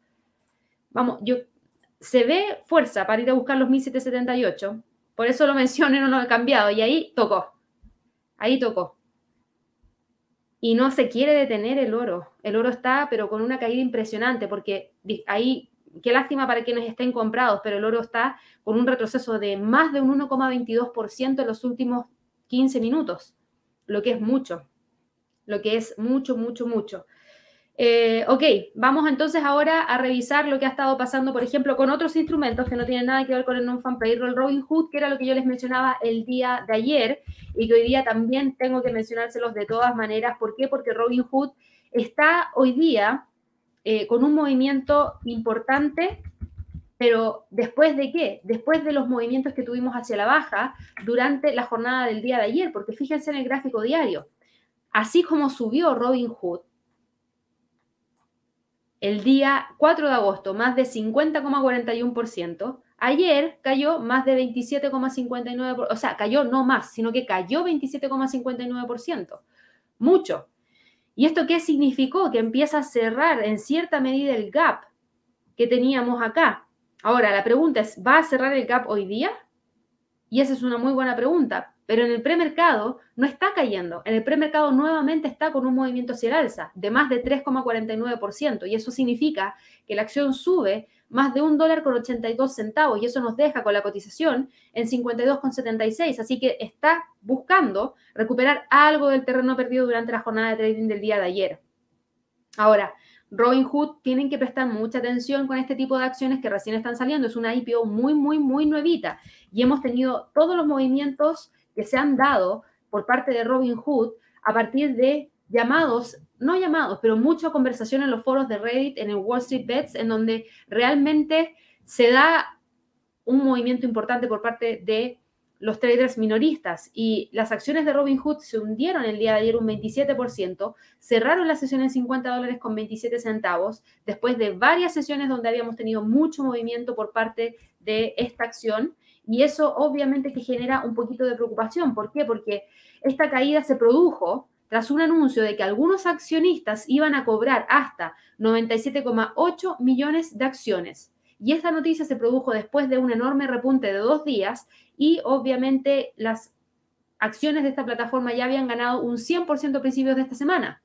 Vamos, yo se ve fuerza para ir a buscar los 1778. Por eso lo mencioné, no lo he cambiado. Y ahí tocó. Ahí tocó. Y no se quiere detener el oro. El oro está, pero con una caída impresionante, porque ahí, qué lástima para quienes estén comprados, pero el oro está con un retroceso de más de un 1,22% en los últimos 15 minutos, lo que es mucho, lo que es mucho, mucho, mucho. Eh, ok, vamos entonces ahora a revisar lo que ha estado pasando, por ejemplo, con otros instrumentos que no tienen nada que ver con el non-fan payroll Robinhood, que era lo que yo les mencionaba el día de ayer y que hoy día también tengo que mencionárselos de todas maneras. ¿Por qué? Porque Robinhood está hoy día eh, con un movimiento importante, pero ¿después de qué? Después de los movimientos que tuvimos hacia la baja durante la jornada del día de ayer, porque fíjense en el gráfico diario. Así como subió Robinhood, el día 4 de agosto más de 50,41%. Ayer cayó más de 27,59%, o sea, cayó no más, sino que cayó 27,59%. Mucho. ¿Y esto qué significó? Que empieza a cerrar en cierta medida el gap que teníamos acá. Ahora, la pregunta es, ¿va a cerrar el gap hoy día? Y esa es una muy buena pregunta, pero en el premercado no está cayendo. En el premercado nuevamente está con un movimiento hacia el alza de más de 3,49%. Y eso significa que la acción sube más de un dólar con 82 centavos. Y eso nos deja con la cotización en 52,76. Así que está buscando recuperar algo del terreno perdido durante la jornada de trading del día de ayer. Ahora, Robinhood tienen que prestar mucha atención con este tipo de acciones que recién están saliendo. Es una IPO muy, muy, muy nuevita. Y hemos tenido todos los movimientos que se han dado por parte de Robin Hood a partir de llamados, no llamados, pero mucha conversación en los foros de Reddit, en el Wall Street Bets, en donde realmente se da un movimiento importante por parte de los traders minoristas y las acciones de Robinhood se hundieron el día de ayer un 27%, cerraron la sesión en 50 dólares con 27 centavos, después de varias sesiones donde habíamos tenido mucho movimiento por parte de esta acción y eso obviamente que genera un poquito de preocupación. ¿Por qué? Porque esta caída se produjo tras un anuncio de que algunos accionistas iban a cobrar hasta 97,8 millones de acciones. Y esta noticia se produjo después de un enorme repunte de dos días y obviamente las acciones de esta plataforma ya habían ganado un 100% a principios de esta semana.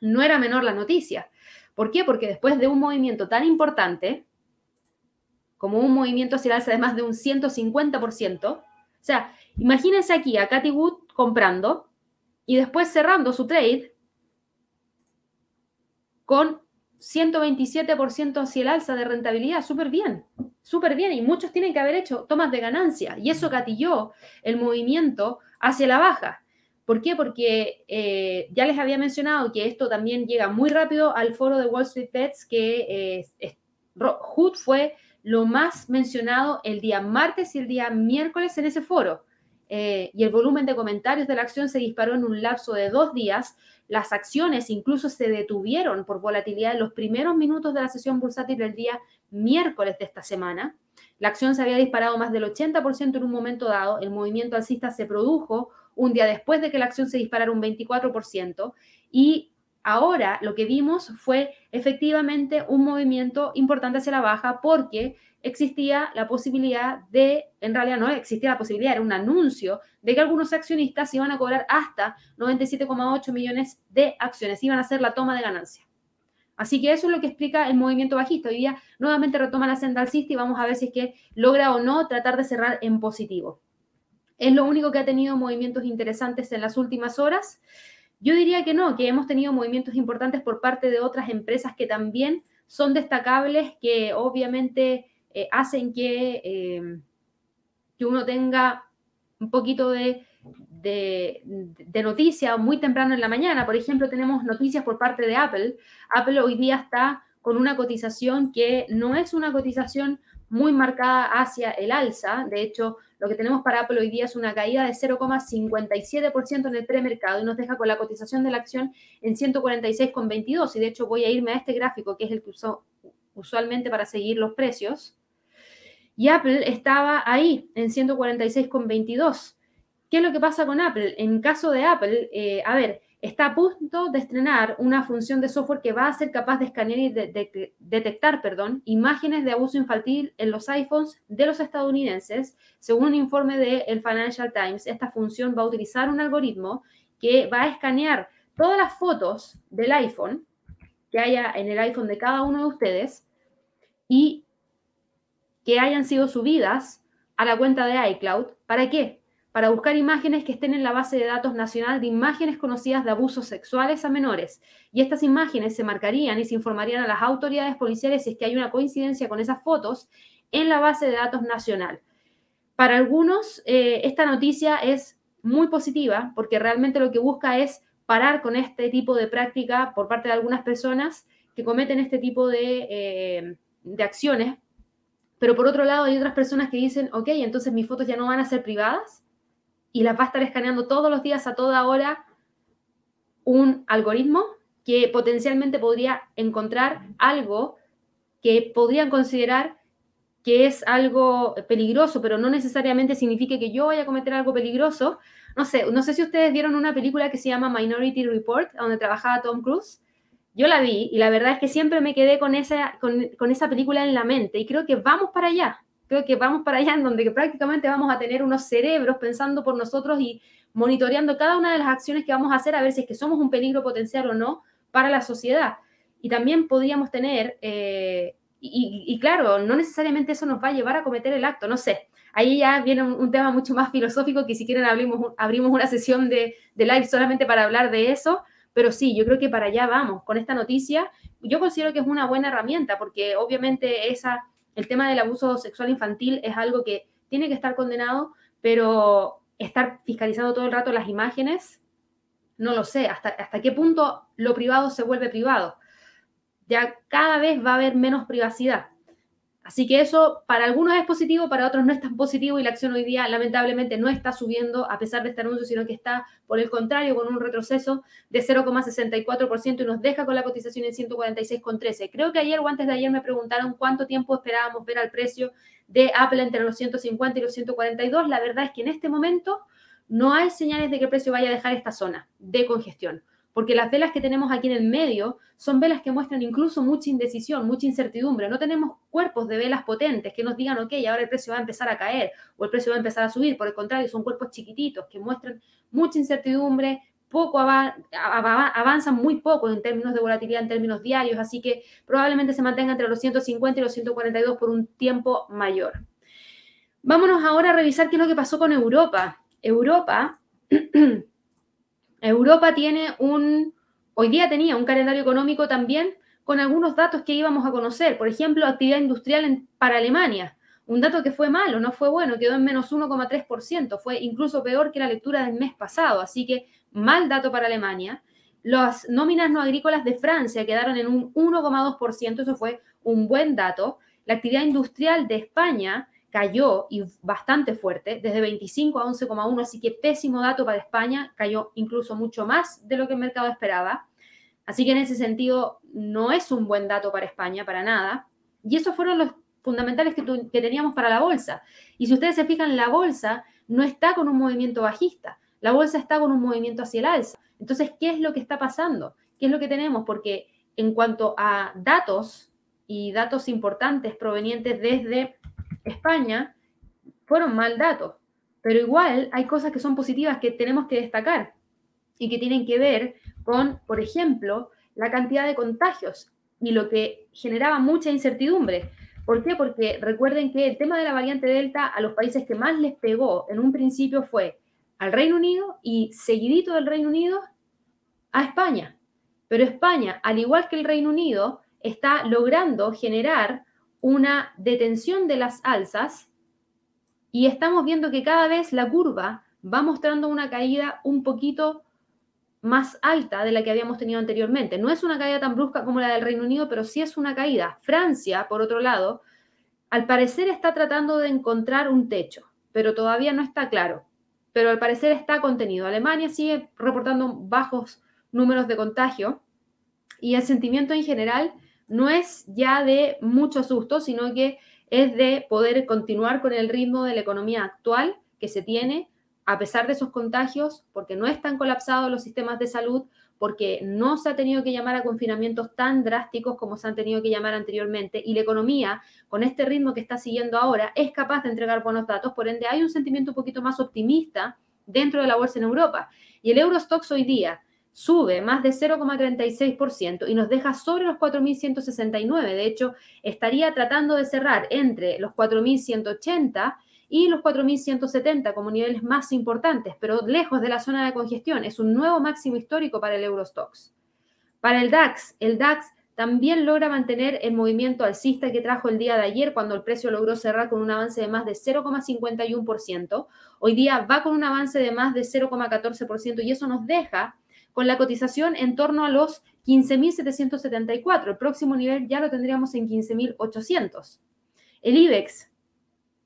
No era menor la noticia. ¿Por qué? Porque después de un movimiento tan importante, como un movimiento hacia el alza de más de un 150%, o sea, imagínense aquí a Cathy Wood comprando y después cerrando su trade con 127% hacia el alza de rentabilidad, súper bien, súper bien. Y muchos tienen que haber hecho tomas de ganancia y eso gatilló el movimiento hacia la baja. ¿Por qué? Porque eh, ya les había mencionado que esto también llega muy rápido al foro de Wall Street Bets, que eh, Hood fue lo más mencionado el día martes y el día miércoles en ese foro. Eh, y el volumen de comentarios de la acción se disparó en un lapso de dos días, las acciones incluso se detuvieron por volatilidad en los primeros minutos de la sesión bursátil del día miércoles de esta semana. La acción se había disparado más del 80% en un momento dado. El movimiento alcista se produjo un día después de que la acción se disparara un 24%. Y ahora lo que vimos fue efectivamente un movimiento importante hacia la baja porque existía la posibilidad de, en realidad no existía la posibilidad, era un anuncio de que algunos accionistas iban a cobrar hasta 97,8 millones de acciones, iban a hacer la toma de ganancia. Así que eso es lo que explica el movimiento bajista. Hoy día nuevamente retoma la senda alcista y vamos a ver si es que logra o no tratar de cerrar en positivo. Es lo único que ha tenido movimientos interesantes en las últimas horas. Yo diría que no, que hemos tenido movimientos importantes por parte de otras empresas que también son destacables, que obviamente eh, hacen que, eh, que uno tenga un poquito de, de, noticia muy temprano en la mañana. Por ejemplo, tenemos noticias por parte de Apple. Apple hoy día está con una cotización que no es una cotización muy marcada hacia el alza. De hecho, lo que tenemos para Apple hoy día es una caída de 0,57% en el premercado y nos deja con la cotización de la acción en 146,22. Y de hecho voy a irme a este gráfico, que es el que uso usualmente para seguir los precios. Y Apple estaba ahí en 146,22. ¿Qué es lo que pasa con Apple? En caso de Apple, eh, a ver, está a punto de estrenar una función de software que va a ser capaz de escanear y de, detectar perdón, imágenes de abuso infantil en los iPhones de los estadounidenses. Según un informe del el Financial Times, esta función va a utilizar un algoritmo que va a escanear todas las fotos del iPhone que haya en el iPhone de cada uno de ustedes y que hayan sido subidas a la cuenta de iCloud. ¿Para qué? Para buscar imágenes que estén en la base de datos nacional de imágenes conocidas de abusos sexuales a menores. Y estas imágenes se marcarían y se informarían a las autoridades policiales si es que hay una coincidencia con esas fotos en la base de datos nacional. Para algunos, eh, esta noticia es muy positiva porque realmente lo que busca es parar con este tipo de práctica por parte de algunas personas que cometen este tipo de, eh, de acciones pero por otro lado, hay otras personas que dicen, ok, entonces mis fotos ya no van a ser privadas y las va a estar escaneando todos los días, a toda hora, un algoritmo que potencialmente podría encontrar algo que podrían considerar que es algo peligroso, pero no necesariamente significa que yo vaya a cometer algo peligroso. No sé, no sé si ustedes vieron una película que se llama Minority Report, donde trabajaba Tom Cruise yo la vi y la verdad es que siempre me quedé con esa, con, esa película en la mente y creo que vamos para allá, creo que vamos para allá en donde prácticamente vamos a tener unos cerebros pensando por nosotros y monitoreando cada una de las acciones que vamos a hacer a ver si es que somos un peligro potencial o no para la sociedad. Y también podríamos tener, eh, y, claro, no necesariamente eso nos va a llevar a cometer el acto, no sé. Ahí ya viene un, tema mucho más filosófico que si quieren abrimos, abrimos una sesión de, de live solamente para hablar de eso, pero sí, yo creo que para allá vamos con esta noticia. Yo considero que es una buena herramienta porque obviamente esa, el tema del abuso sexual infantil es algo que tiene que estar condenado, pero estar fiscalizando todo el rato las imágenes No lo sé, hasta, hasta qué punto lo privado se vuelve privado. Ya cada vez va a haber menos privacidad. Así que eso para algunos es positivo, para otros no es tan positivo y la acción hoy día lamentablemente no está subiendo a pesar de este anuncio, sino que está por el contrario con un retroceso de 0,64% y nos deja con la cotización en 146,13. Creo que ayer o antes de ayer me preguntaron cuánto tiempo esperábamos ver al precio de Apple entre los 150 y los 142. La verdad es que en este momento no hay señales de que el precio vaya a dejar esta zona de congestión porque las velas que tenemos aquí en el medio son velas que muestran incluso mucha indecisión, mucha incertidumbre. No tenemos cuerpos de velas potentes que nos digan, ok, ahora el precio va a empezar a caer o el precio va a empezar a subir. Por el contrario, son cuerpos chiquititos que muestran mucha incertidumbre, poco avanzan muy poco en términos de volatilidad, en términos diarios, así que probablemente se mantenga entre los 150 y los 142 por un tiempo mayor. Vámonos ahora a revisar qué es lo que pasó con Europa. Europa Europa tiene un, hoy día tenía un calendario económico también con algunos datos que íbamos a conocer. Por ejemplo, actividad industrial para Alemania. Un dato que fue malo, no fue bueno, quedó en menos 1,3%. Fue incluso peor que la lectura del mes pasado. Así que mal dato para Alemania. Las nóminas no agrícolas de Francia quedaron en un 1,2%. Eso fue un buen dato. La actividad industrial de España cayó y bastante fuerte, desde 25 a 11,1, así que pésimo dato para España, cayó incluso mucho más de lo que el mercado esperaba. Así que en ese sentido no es un buen dato para España, para nada. Y esos fueron los fundamentales que, que teníamos para la bolsa. Y si ustedes se fijan, la bolsa no está con un movimiento bajista, la bolsa está con un movimiento hacia el alza. Entonces, ¿qué es lo que está pasando? ¿Qué es lo que tenemos? Porque en cuanto a datos y datos importantes provenientes desde España, fueron mal datos. Pero igual hay cosas que son positivas que tenemos que destacar y que tienen que ver con, por ejemplo, la cantidad de contagios y lo que generaba mucha incertidumbre. ¿Por qué? Porque recuerden que el tema de la variante Delta a los países que más les pegó en un principio fue al Reino Unido y seguidito del Reino Unido a España. Pero España, al igual que el Reino Unido, está logrando generar una detención de las alzas y estamos viendo que cada vez la curva va mostrando una caída un poquito más alta de la que habíamos tenido anteriormente. No es una caída tan brusca como la del Reino Unido, pero sí es una caída. Francia, por otro lado, al parecer está tratando de encontrar un techo, pero todavía no está claro. Pero al parecer está contenido. Alemania sigue reportando bajos números de contagio y el sentimiento en general no es ya de mucho susto, sino que es de poder continuar con el ritmo de la economía actual que se tiene a pesar de esos contagios, porque no están colapsados los sistemas de salud, porque no se ha tenido que llamar a confinamientos tan drásticos como se han tenido que llamar anteriormente, y la economía, con este ritmo que está siguiendo ahora, es capaz de entregar buenos datos, por ende hay un sentimiento un poquito más optimista dentro de la bolsa en Europa. Y el Eurostox hoy día, sube más de 0,36% y nos deja sobre los 4.169. De hecho, estaría tratando de cerrar entre los 4.180 y los 4.170 como niveles más importantes, pero lejos de la zona de congestión. Es un nuevo máximo histórico para el Eurostox. Para el DAX, el DAX también logra mantener el movimiento alcista que trajo el día de ayer cuando el precio logró cerrar con un avance de más de 0,51%. Hoy día va con un avance de más de 0,14% y eso nos deja con la cotización en torno a los 15.774. El próximo nivel ya lo tendríamos en 15.800. El IBEX,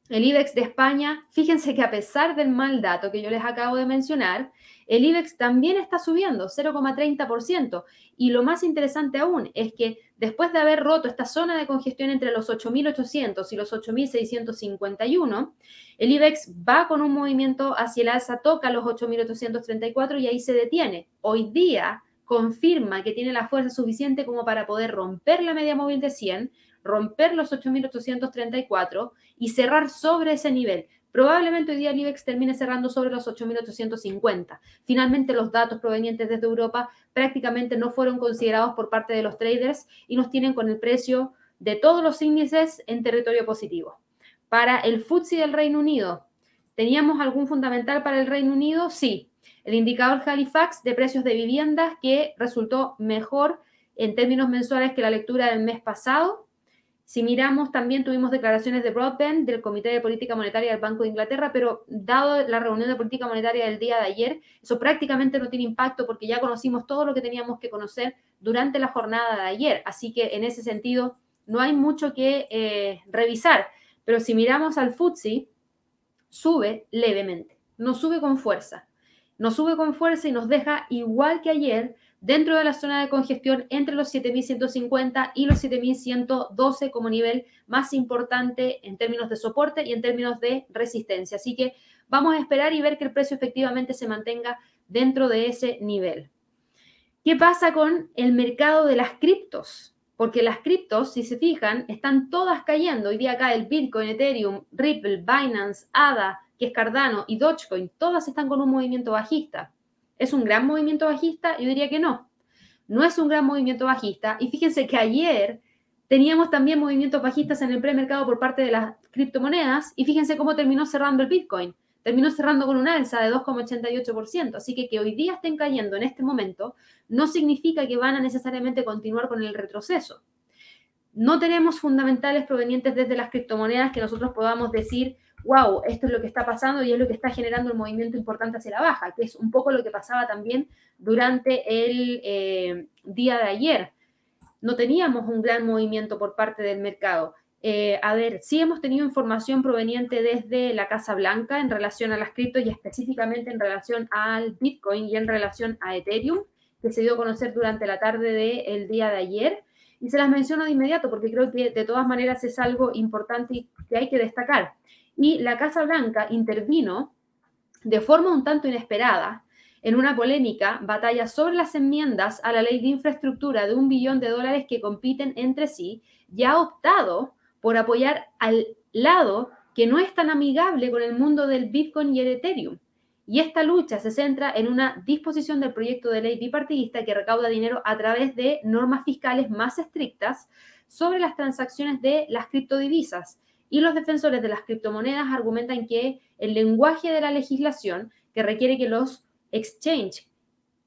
el IBEX de España, fíjense que a pesar del mal dato que yo les acabo de mencionar, el IBEX también está subiendo 0,30%. Y lo más interesante aún es que después de haber roto esta zona de congestión entre los 8.800 y los 8.651, el IBEX va con un movimiento hacia el alza, toca los 8.834 y ahí se detiene. Hoy día confirma que tiene la fuerza suficiente como para poder romper la media móvil de 100, romper los 8.834 y cerrar sobre ese nivel. Probablemente hoy día el IBEX termine cerrando sobre los 8.850. Finalmente, los datos provenientes desde Europa prácticamente no fueron considerados por parte de los traders y nos tienen con el precio de todos los índices en territorio positivo. Para el FTSE del Reino Unido, ¿teníamos algún fundamental para el Reino Unido? Sí. El indicador Halifax de precios de viviendas que resultó mejor en términos mensuales que la lectura del mes pasado Si miramos, también tuvimos declaraciones de Broadband del Comité de Política Monetaria del Banco de Inglaterra, pero dado la reunión de política monetaria del día de ayer, eso prácticamente no tiene impacto porque ya conocimos todo lo que teníamos que conocer durante la jornada de ayer. Así que en ese sentido, no hay mucho que eh, revisar. Pero si miramos al FTSE, sube levemente, no sube con fuerza. No sube con fuerza y nos deja igual que ayer dentro de la zona de congestión entre los 7.150 y los 7.112 como nivel más importante en términos de soporte y en términos de resistencia. Así que vamos a esperar y ver que el precio efectivamente se mantenga dentro de ese nivel. ¿Qué pasa con el mercado de las criptos? Porque las criptos, si se fijan, están todas cayendo. Hoy día acá el Bitcoin, Ethereum, Ripple, Binance, ADA, que es Cardano y Dogecoin, todas están con un movimiento bajista. ¿Es un gran movimiento bajista? Yo diría que no. No es un gran movimiento bajista. Y fíjense que ayer teníamos también movimientos bajistas en el premercado por parte de las criptomonedas. Y fíjense cómo terminó cerrando el Bitcoin. Terminó cerrando con una alza de 2,88%. Así que que hoy día estén cayendo en este momento no significa que van a necesariamente continuar con el retroceso. No tenemos fundamentales provenientes desde las criptomonedas que nosotros podamos decir, wow, esto es lo que está pasando y es lo que está generando el movimiento importante hacia la baja, que es un poco lo que pasaba también durante el eh, día de ayer. No teníamos un gran movimiento por parte del mercado. Eh, a ver, sí hemos tenido información proveniente desde la Casa Blanca en relación a las criptos y específicamente en relación al Bitcoin y en relación a Ethereum, que se dio a conocer durante la tarde del día de ayer. Y se las menciono de inmediato porque creo que de todas maneras es algo importante y que hay que destacar y la Casa Blanca intervino de forma un tanto inesperada en una polémica batalla sobre las enmiendas a la ley de infraestructura de un billón de dólares que compiten entre sí y ha optado por apoyar al lado que no es tan amigable con el mundo del Bitcoin y el Ethereum. Y esta lucha se centra en una disposición del proyecto de ley bipartidista que recauda dinero a través de normas fiscales más estrictas sobre las transacciones de las criptodivisas y los defensores de las criptomonedas argumentan que el lenguaje de la legislación que requiere que los exchange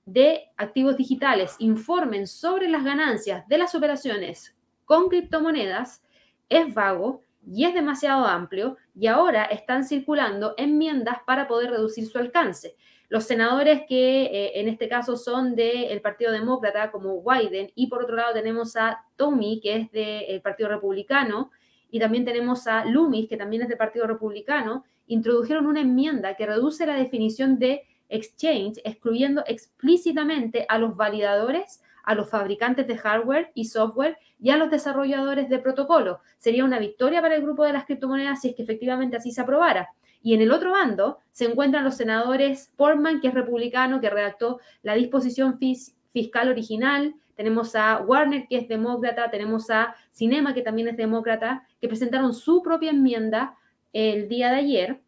de activos digitales informen sobre las ganancias de las operaciones con criptomonedas es vago y es demasiado amplio y ahora están circulando enmiendas para poder reducir su alcance. Los senadores que eh, en este caso son del Partido Demócrata como Wyden y por otro lado tenemos a Tommy que es del Partido Republicano y también tenemos a Loomis, que también es del Partido Republicano, introdujeron una enmienda que reduce la definición de exchange, excluyendo explícitamente a los validadores, a los fabricantes de hardware y software y a los desarrolladores de protocolo. Sería una victoria para el grupo de las criptomonedas si es que efectivamente así se aprobara. Y en el otro bando se encuentran los senadores Portman, que es republicano, que redactó la disposición fiscal original, tenemos a Warner, que es demócrata, tenemos a Cinema, que también es demócrata, que presentaron su propia enmienda el día de ayer.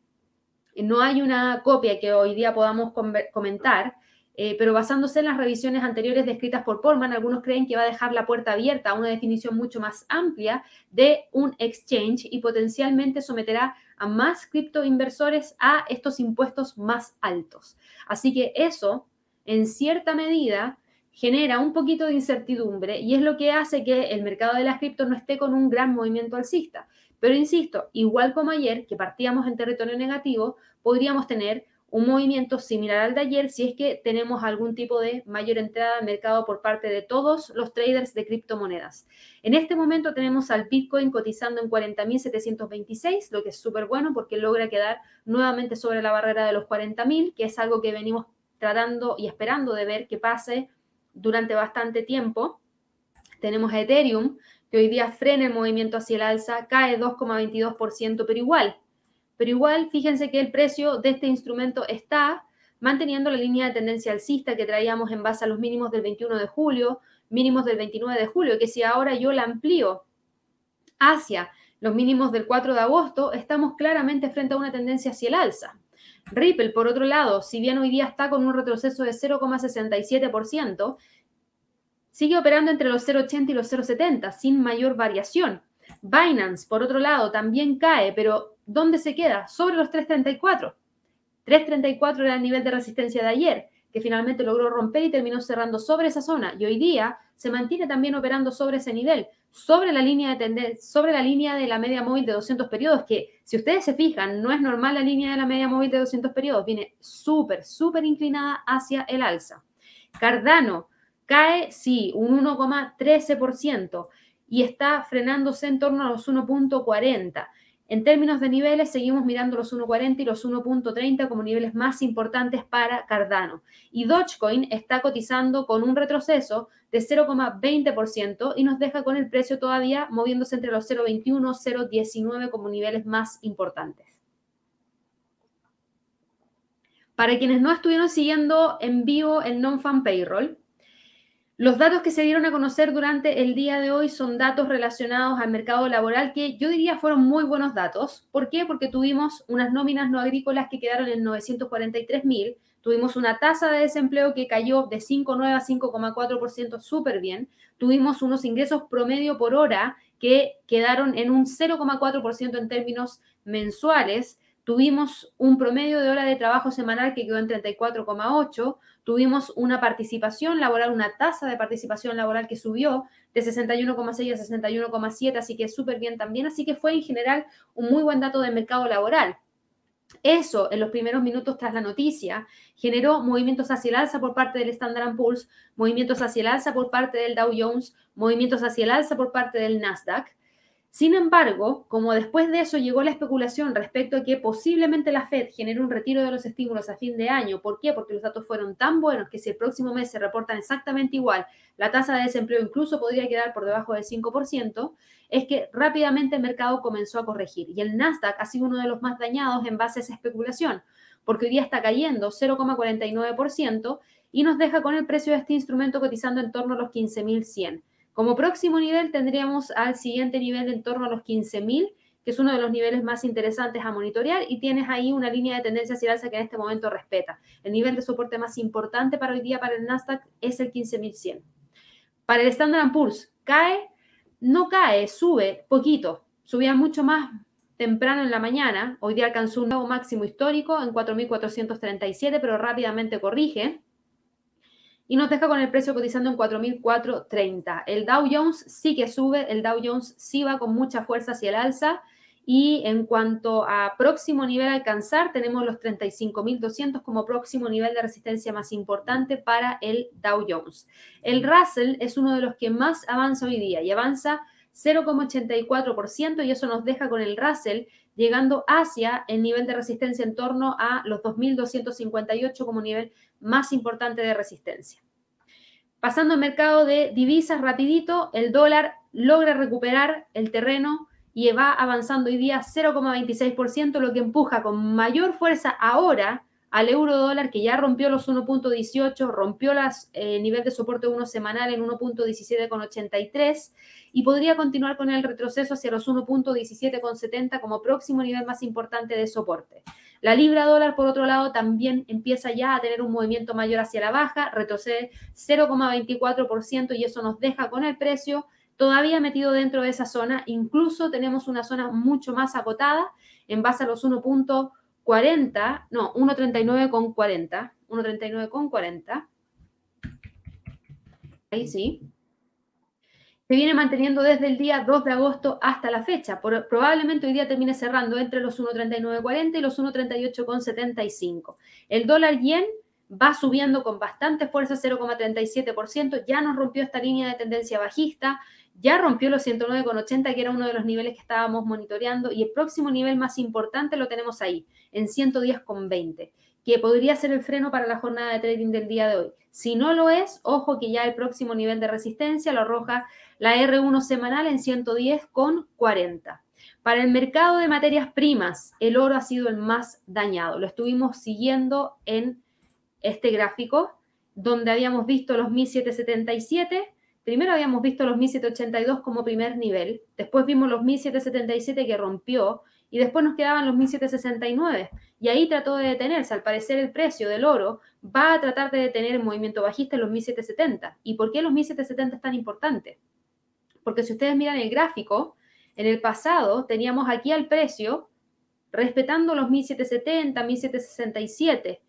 No hay una copia que hoy día podamos comentar, eh, pero basándose en las revisiones anteriores descritas por Portman, algunos creen que va a dejar la puerta abierta a una definición mucho más amplia de un exchange y potencialmente someterá a más criptoinversores a estos impuestos más altos. Así que eso, en cierta medida, genera un poquito de incertidumbre y es lo que hace que el mercado de las criptos no esté con un gran movimiento alcista. Pero insisto, igual como ayer, que partíamos en territorio negativo, podríamos tener un movimiento similar al de ayer si es que tenemos algún tipo de mayor entrada al mercado por parte de todos los traders de criptomonedas. En este momento tenemos al Bitcoin cotizando en 40.726, lo que es súper bueno porque logra quedar nuevamente sobre la barrera de los 40.000, que es algo que venimos tratando y esperando de ver que pase durante bastante tiempo. Tenemos a Ethereum, que hoy día frena el movimiento hacia el alza, cae 2,22%, pero igual, pero igual, fíjense que el precio de este instrumento está manteniendo la línea de tendencia alcista que traíamos en base a los mínimos del 21 de julio, mínimos del 29 de julio, que si ahora yo la amplío hacia los mínimos del 4 de agosto, estamos claramente frente a una tendencia hacia el alza. Ripple, por otro lado, si bien hoy día está con un retroceso de 0,67%, sigue operando entre los 0,80 y los 0,70 sin mayor variación. Binance, por otro lado, también cae, pero ¿dónde se queda? Sobre los 3,34. 3,34 era el nivel de resistencia de ayer, que finalmente logró romper y terminó cerrando sobre esa zona. Y hoy día se mantiene también operando sobre ese nivel, sobre la línea de sobre la línea de la media móvil de 200 periodos, que si ustedes se fijan, no es normal la línea de la media móvil de 200 periodos, viene súper, súper inclinada hacia el alza. Cardano cae, sí, un 1,13% y está frenándose en torno a los 1.40. En términos de niveles, seguimos mirando los 1.40 y los 1.30 como niveles más importantes para Cardano. Y Dogecoin está cotizando con un retroceso de 0,20% y nos deja con el precio todavía moviéndose entre los 0,21 y 0,19 como niveles más importantes. Para quienes no estuvieron siguiendo en vivo el non-fan payroll, los datos que se dieron a conocer durante el día de hoy son datos relacionados al mercado laboral que yo diría fueron muy buenos datos. ¿Por qué? Porque tuvimos unas nóminas no agrícolas que quedaron en 943 mil, tuvimos una tasa de desempleo que cayó de 5,9 a 5,4% súper bien, tuvimos unos ingresos promedio por hora que quedaron en un 0,4% en términos mensuales, tuvimos un promedio de hora de trabajo semanal que quedó en 34,8, tuvimos una participación laboral, una tasa de participación laboral que subió de 61,6 a 61,7, así que súper bien también. Así que fue en general un muy buen dato del mercado laboral. Eso, en los primeros minutos tras la noticia, generó movimientos hacia el alza por parte del Standard Poor's, movimientos hacia el alza por parte del Dow Jones, movimientos hacia el alza por parte del Nasdaq. Sin embargo, como después de eso llegó la especulación respecto a que posiblemente la Fed genere un retiro de los estímulos a fin de año, ¿por qué? Porque los datos fueron tan buenos que si el próximo mes se reportan exactamente igual, la tasa de desempleo incluso podría quedar por debajo del 5%, es que rápidamente el mercado comenzó a corregir y el Nasdaq ha sido uno de los más dañados en base a esa especulación, porque hoy día está cayendo 0,49% y nos deja con el precio de este instrumento cotizando en torno a los 15.100. Como próximo nivel tendríamos al siguiente nivel en torno a los 15.000, que es uno de los niveles más interesantes a monitorear y tienes ahí una línea de tendencia hacia alza que en este momento respeta. El nivel de soporte más importante para hoy día para el Nasdaq es el 15.100. Para el Standard Poor's, cae, no cae, sube poquito, subía mucho más temprano en la mañana, hoy día alcanzó un nuevo máximo histórico en 4.437, pero rápidamente corrige y nos deja con el precio cotizando en 4.430. El Dow Jones sí que sube, el Dow Jones sí va con mucha fuerza hacia el alza. Y en cuanto a próximo nivel a alcanzar, tenemos los 35.200 como próximo nivel de resistencia más importante para el Dow Jones. El Russell es uno de los que más avanza hoy día y avanza 0,84% y eso nos deja con el Russell llegando hacia el nivel de resistencia en torno a los 2.258 como nivel más importante de resistencia. Pasando al mercado de divisas rapidito, el dólar logra recuperar el terreno y va avanzando hoy día 0,26%, lo que empuja con mayor fuerza ahora al euro dólar que ya rompió los 1.18, rompió el eh, nivel de soporte 1 semanal en 1.17,83 y podría continuar con el retroceso hacia los 1.17,70 como próximo nivel más importante de soporte. La libra dólar, por otro lado, también empieza ya a tener un movimiento mayor hacia la baja, retrocede 0,24% y eso nos deja con el precio todavía metido dentro de esa zona. Incluso tenemos una zona mucho más acotada en base a los 1.40 40, no, 1.39 con 40, 1.39 con 40. Ahí sí. Se viene manteniendo desde el día 2 de agosto hasta la fecha. probablemente hoy día termine cerrando entre los 1.39.40 y los 1.38.75. El dólar yen va subiendo con bastante fuerza, 0,37%. Ya nos rompió esta línea de tendencia bajista ya rompió los 109,80, que era uno de los niveles que estábamos monitoreando, y el próximo nivel más importante lo tenemos ahí, en 110,20, que podría ser el freno para la jornada de trading del día de hoy. Si no lo es, ojo que ya el próximo nivel de resistencia lo arroja la R1 semanal en 110,40. Para el mercado de materias primas, el oro ha sido el más dañado. Lo estuvimos siguiendo en este gráfico, donde habíamos visto los 1777 Primero habíamos visto los 1782 como primer nivel, después vimos los 1777 que rompió y después nos quedaban los 1769 y ahí trató de detenerse. Al parecer el precio del oro va a tratar de detener el movimiento bajista en los 1770. ¿Y por qué los 1770 es tan importante? Porque si ustedes miran el gráfico, en el pasado teníamos aquí al precio respetando los 1770, 1767.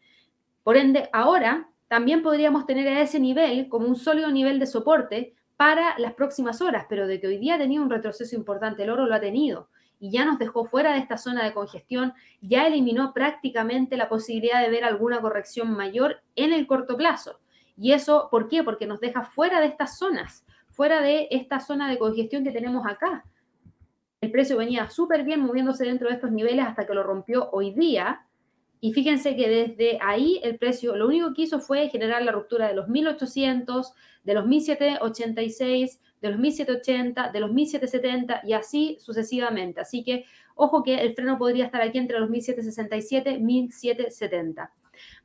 Por ende, ahora también podríamos tener a ese nivel como un sólido nivel de soporte para las próximas horas, pero de que hoy día tenía un retroceso importante, el oro lo ha tenido y ya nos dejó fuera de esta zona de congestión, ya eliminó prácticamente la posibilidad de ver alguna corrección mayor en el corto plazo. ¿Y eso por qué? Porque nos deja fuera de estas zonas, fuera de esta zona de congestión que tenemos acá. El precio venía súper bien moviéndose dentro de estos niveles hasta que lo rompió hoy día. Y fíjense que desde ahí el precio lo único que hizo fue generar la ruptura de los 1800, de los 1786, de los 1780, de los 1770 y así sucesivamente. Así que ojo que el freno podría estar aquí entre los 1767 y 1770.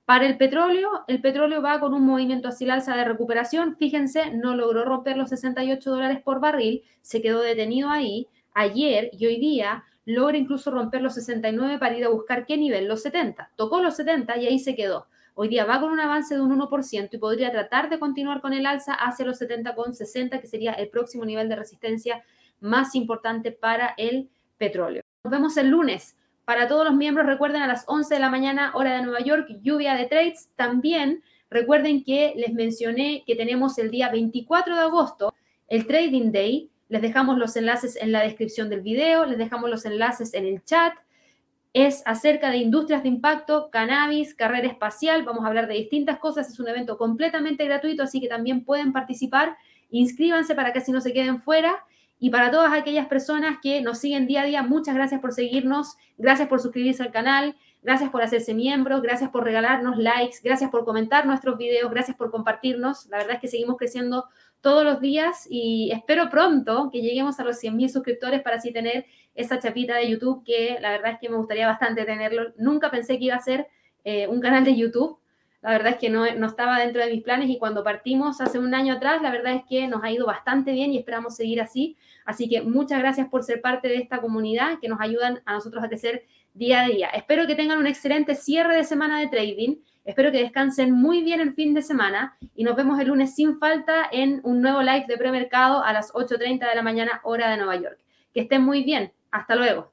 Para el petróleo, el petróleo va con un movimiento hacia el alza de recuperación. Fíjense, no logró romper los 68 dólares por barril, se quedó detenido ahí. Ayer y hoy día logra incluso romper los 69 para ir a buscar qué nivel, los 70. Tocó los 70 y ahí se quedó. Hoy día va con un avance de un 1% y podría tratar de continuar con el alza hacia los 70,60, que sería el próximo nivel de resistencia más importante para el petróleo. Nos vemos el lunes. Para todos los miembros, recuerden a las 11 de la mañana, hora de Nueva York, lluvia de trades. También recuerden que les mencioné que tenemos el día 24 de agosto, el Trading Day. Les dejamos los enlaces en la descripción del video, les dejamos los enlaces en el chat es acerca de industrias de impacto, cannabis, carrera espacial. Vamos a hablar de distintas cosas. Es un evento completamente gratuito, así que también pueden participar. Inscríbanse para que así no se queden fuera. Y para todas aquellas personas que nos siguen día a día, muchas gracias por seguirnos, gracias por suscribirse al canal, gracias por hacerse miembros, gracias por regalarnos likes, gracias por comentar nuestros videos, gracias por compartirnos. La verdad es que seguimos creciendo todos los días y espero pronto que lleguemos a los 100.000 suscriptores para así tener esa chapita de YouTube que la verdad es que me gustaría bastante tenerlo. Nunca pensé que iba a ser eh, un canal de YouTube. La verdad es que no, no estaba dentro de mis planes y cuando partimos hace un año atrás, la verdad es que nos ha ido bastante bien y esperamos seguir así. Así que muchas gracias por ser parte de esta comunidad que nos ayudan a nosotros a crecer día a día. Espero que tengan un excelente cierre de semana de trading. Espero que descansen muy bien el fin de semana y nos vemos el lunes sin falta en un nuevo live de premercado a las 8.30 de la mañana hora de Nueva York. Que estén muy bien. Hasta luego.